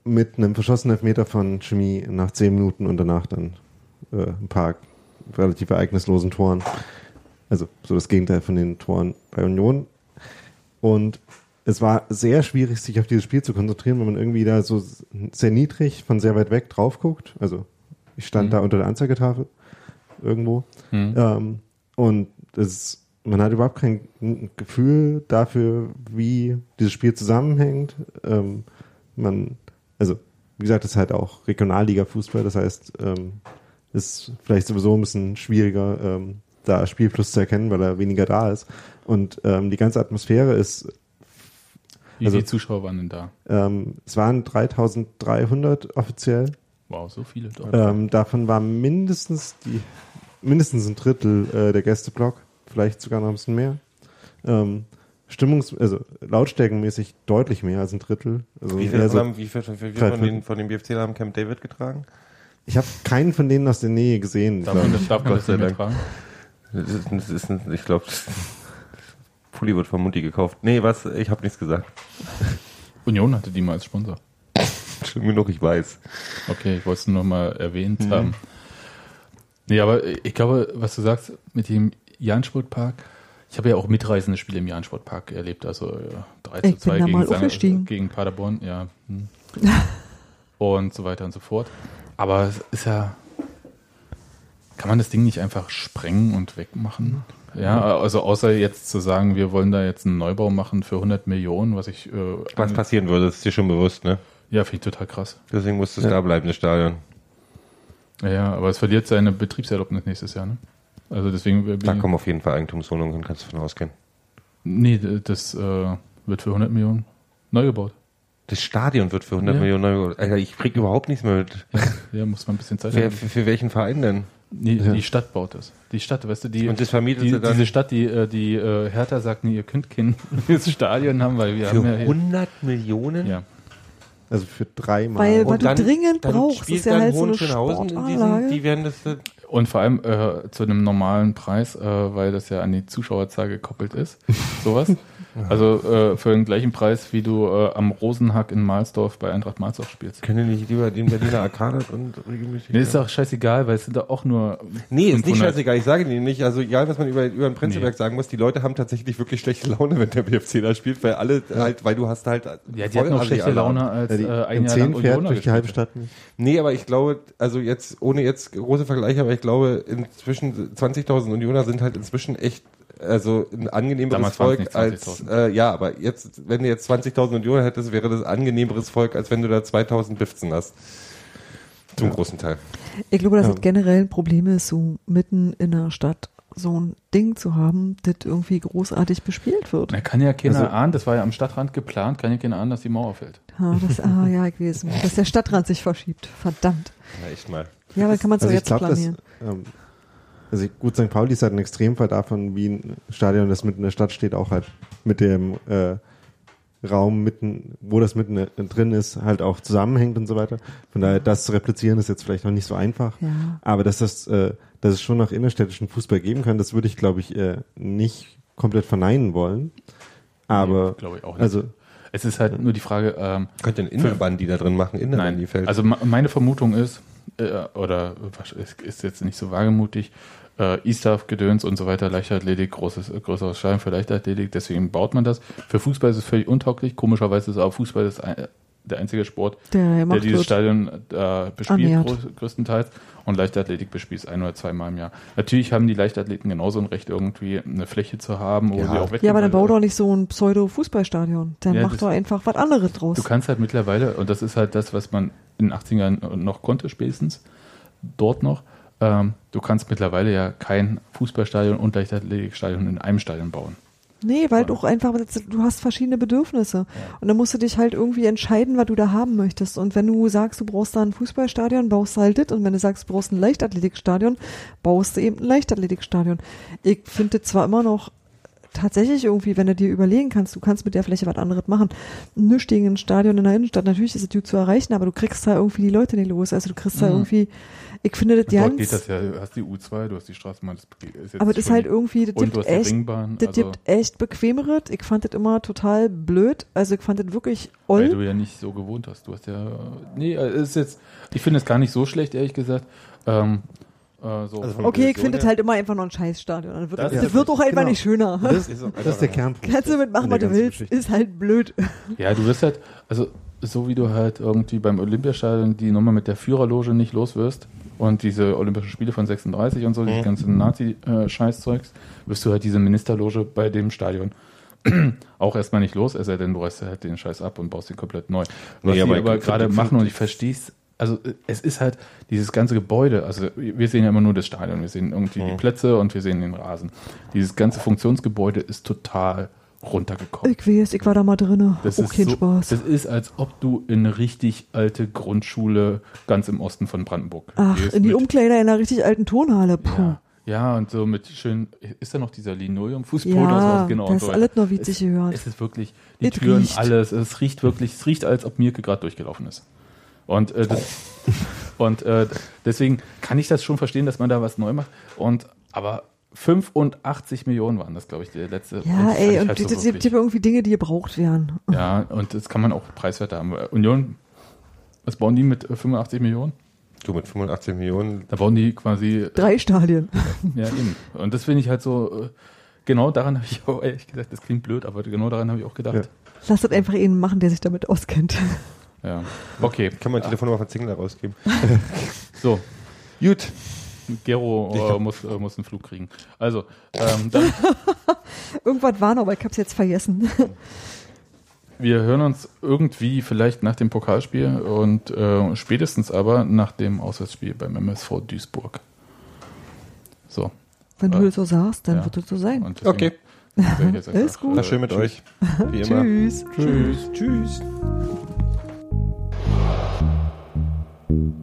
Mit einem verschossenen Elfmeter von Chemie nach 10 Minuten und danach dann äh, ein paar relativ ereignislosen Toren. Also so das Gegenteil von den Toren bei Union. Und es war sehr schwierig, sich auf dieses Spiel zu konzentrieren, wenn man irgendwie da so sehr niedrig von sehr weit weg drauf guckt. Also ich stand Mhm. da unter der Anzeigetafel irgendwo. Mhm. Ähm, und es, man hat überhaupt kein Gefühl dafür, wie dieses Spiel zusammenhängt. Ähm, man, also wie gesagt, das ist halt auch Regionalliga-Fußball, das heißt, ähm, ist vielleicht sowieso ein bisschen schwieriger, ähm, da Spielfluss zu erkennen, weil er weniger da ist. Und ähm, die ganze Atmosphäre ist, Wie Also- viele Zuschauer waren denn da? ähm, es waren 3300 offiziell. Wow, so viele dort. Ähm, davon war mindestens die, mindestens ein Drittel äh, der Gästeblock, vielleicht sogar noch ein bisschen mehr. Ähm, Stimmungs-, also lautstärkenmäßig deutlich mehr als ein Drittel. Also Wie eher viel, so, haben, wie viel, wie viel von, den, von den BFC haben Camp David getragen? ich habe keinen von denen aus der Nähe gesehen. darf man das, darf man Gott das sei nicht mehr Dank. tragen? Das ist, das ist ein, ich glaube, *laughs* Pulli wird von Mutti gekauft. Nee, was? Ich habe nichts gesagt. Union hatte die mal als Sponsor. *laughs* Schlimm genug, ich weiß. Okay, ich wollte es nur mal erwähnt Mhm. haben. Nee, aber ich glaube, was du sagst mit dem Jahn-Sportpark, ich habe ja auch mitreisende Spiele im Jahn-Sportpark erlebt, also ja, 3 Ich zu 2 bin da gegen, Sang- gegen Paderborn, ja. hm. *laughs* und so weiter und so fort. Aber es ist ja, kann man das Ding nicht einfach sprengen und wegmachen? Ja, also außer jetzt zu sagen, wir wollen da jetzt einen Neubau machen für 100 Millionen, was ich, äh, Was passieren würde, ist dir schon bewusst, ne? ja, finde ich total krass. Deswegen muss es Ja. da bleiben, das Stadion. Ja, aber es verliert seine Betriebserlaubnis nächstes Jahr, ne? Also deswegen Da kommen auf jeden Fall Eigentumswohnungen hin, kannst du davon ausgehen. Nee, das äh, wird für 100 Millionen neu gebaut. Das Stadion wird für 100 Ja. Millionen neu Alter, ich krieg überhaupt nichts mehr mit. Ja, muss man ein bisschen Zeit haben. für, für welchen Verein denn? Nee, Ja. Die Stadt baut das. Die Stadt, weißt du, die, Und das vermietet die sie dann diese Stadt, die, äh, die äh, Hertha sagt, nee, ihr könnt kein *laughs* Stadion haben, weil wir für haben ja hier, 100 Millionen? ja. Also für dreimal. Weil- Und du dringend dann brauchst. spielt ist ja dann halt so eine Sportanlage. diesen, die werden das, äh, Und vor allem äh, zu einem normalen Preis, äh, weil das ja an die Zuschauerzahl gekoppelt ist. *laughs* Sowas. Also äh, für den gleichen Preis, wie du äh, am Rosenhack in Mahlsdorf bei Eintracht Mahlsdorf spielst. können die nicht lieber den Berliner Arcade und regelmäßig. Nee, ist doch scheißegal, weil es sind doch auch nur. Nee, ist nicht 500. scheißegal. Ich sage dir nicht. Also egal, was man über, über den Prenzlberg sagen muss, die Leute haben tatsächlich wirklich schlechte Laune, wenn der BFC da spielt, weil alle halt, weil du hast halt Ja, die hatten auch Vollasi schlechte. Laune, als Ja, die äh, ein Jahr M10 lang fährt Unioner durch die halbe gespielt hat. Stadt nicht. Nee, aber ich glaube, also jetzt, ohne jetzt große Vergleiche, aber ich glaube, inzwischen 20.000 Unioner sind halt inzwischen echt, also ein angenehmeres Volk als, 20.000. äh, ja, aber jetzt, wenn du jetzt 20.000 Unioner hättest, wäre das angenehmeres Volk, als wenn du da 2.000 Bifzen hast. Zum großen Teil. Ich glaube, dass Ja. das generell ein Problem ist, so mitten in der Stadt so ein Ding zu haben, das irgendwie großartig bespielt wird. Na, kann ja keiner Also- ahnen, das war ja am Stadtrand geplant, kann ja keiner ahnen, dass die Mauer fällt. Ja, das, ah, ja, gewesen. *laughs* Dass der Stadtrand sich verschiebt. Verdammt. Na, echt mal. Ja, aber kann man es Also ich jetzt glaube, dass planieren. ähm, also ich- gut, St. Pauli ist halt ein Extremfall davon, wie ein Stadion, das mitten in der Stadt steht, auch halt mit dem äh, Raum mitten, wo das mitten drin ist, halt auch zusammenhängt und so weiter. Von daher, das zu replizieren ist jetzt vielleicht noch nicht so einfach. Ja. Aber dass das, äh, dass es schon noch innerstädtischen Fußball geben kann, das würde ich, glaube ich, äh, nicht komplett verneinen wollen. Aber, Nee, glaube ich auch nicht. also, Es ist halt nur die Frage, ähm, Könnt ihr einen Innenband, die da drin machen, in der nein, Feld. also me- meine Vermutung ist, äh, oder ist jetzt nicht so wagemutig, äh, E-Staff, Gedöns und so weiter, Leichtathletik, großes, äh, größeres Stadion für Leichtathletik, deswegen baut man das. Für Fußball ist es völlig untauglich, komischerweise ist aber Fußball das ein, der einzige Sport, Der der dieses wird. Stadion äh, bespielt, groß, größtenteils. Und Leichtathletik bespielt es ein oder zweimal im Jahr. Natürlich haben die Leichtathleten genauso ein Recht, irgendwie eine Fläche zu haben, wo Ja. sie auch Ja, aber dann bau doch nicht so ein Pseudo-Fußballstadion. Dann Ja, mach doch einfach was anderes draus. Du kannst halt mittlerweile, und das ist halt das, was man in den 80ern noch konnte, spätestens, dort noch, ähm, du kannst mittlerweile ja kein Fußballstadion und Leichtathletikstadion in einem Stadion bauen. Nee, weil Ja. du auch einfach, du hast verschiedene Bedürfnisse. Und dann musst du dich halt irgendwie entscheiden, was du da haben möchtest. Und wenn du sagst, du brauchst da ein Fußballstadion, baust du halt das. Und wenn du sagst, du brauchst ein Leichtathletikstadion, baust du eben ein Leichtathletikstadion. Ich finde zwar immer noch tatsächlich irgendwie, wenn du dir überlegen kannst, du kannst mit der Fläche was anderes machen. Ein nüchtigen Stadion in der Innenstadt, natürlich ist es gut zu erreichen, aber du kriegst da irgendwie die Leute nicht los. Also du kriegst da Mhm. irgendwie, ich finde das ganz, geht das ja, du hast die U2, du hast die Straßenbahn, das ist jetzt aber das ist halt irgendwie, das gibt du hast die echt Ringbahn, das also, gibt echt bequemeres. Ich fand das immer total blöd. Also ich fand das wirklich weil oll. du ja nicht so gewohnt hast. Du hast ja, nee, es ist jetzt, ich finde es gar nicht so schlecht, ehrlich gesagt. Ähm, Äh, so. Also Okay, ich finde halt immer einfach noch ein Scheißstadion. Das wird, Das das ist wird auch einfach genau. nicht schöner. Das, Ist auch das ist der Kernpunkt. Kannst du mitmachen, was du ganzen willst. Geschichte. Ist halt blöd. Ja, du wirst halt, also so wie du halt irgendwie beim Olympiastadion die Nummer mit der Führerloge nicht los wirst und diese Olympischen Spiele von 36 und so, dieses ganze Nazi-Scheißzeugs, wirst du halt diese Ministerloge bei dem Stadion *clears throat* auch erstmal nicht los, es sei denn, du reißt halt den Scheiß ab und baust ihn komplett neu. Was Nee, die aber aber, gerade machen und ich verstehe es, also es ist halt dieses ganze Gebäude, also wir sehen ja immer nur das Stadion, wir sehen irgendwie die Plätze und wir sehen den Rasen. Dieses ganze Funktionsgebäude ist total runtergekommen. Ich weiß, ich war da mal drinne. Das auch ist kein so, Spaß. Das ist, als ob du in eine richtig alte Grundschule ganz im Osten von Brandenburg Ach, gehst. in die Umkleider in einer richtig alten Turnhalle. Puh. ja, ja, und so mit schön, ist da noch dieser Linoleum-Fußboden? Ja, oder sowas? genau, das und ist so alles noch witzig es, gehört. Es ist wirklich, die Es Türen, riecht. alles, es riecht wirklich, es riecht, als ob Mirke gerade durchgelaufen ist. Und, äh, das, und äh, deswegen kann ich das schon verstehen, dass man da was neu macht. Und, aber 85 Millionen waren das, glaube ich, der letzte. Ja, ey, ich und halt es so gibt wirklich. irgendwie Dinge, die gebraucht werden. Ja, und das kann man auch preiswert haben. Union, was bauen die mit äh, 85 Millionen? Du mit 85 Millionen. Da bauen die quasi, äh, Drei Stadien. ja eben. Und das finde ich halt so, äh, genau daran habe ich auch, ehrlich gesagt, das klingt blöd, aber genau daran habe ich auch gedacht. Ja. Lass das einfach einen machen, der sich damit auskennt. Ja. Okay, Kann man Telefonnummer von Zingler rausgeben. *laughs* so. Gut. Gero äh, muss, äh, muss einen Flug kriegen. Also, ähm, dann, *laughs* Irgendwas war noch, aber ich hab's jetzt vergessen. *laughs* wir hören uns irgendwie vielleicht nach dem Pokalspiel und äh, spätestens aber nach dem Auswärtsspiel beim MSV Duisburg. So. Wenn Äh, du das so sagst, dann ja. wird es so sein. Und deswegen Okay. jetzt Alles einfach, gut. War schön mit tschüss. euch. Wie immer. Tschüss. Tschüss. Tschüss. Thank you.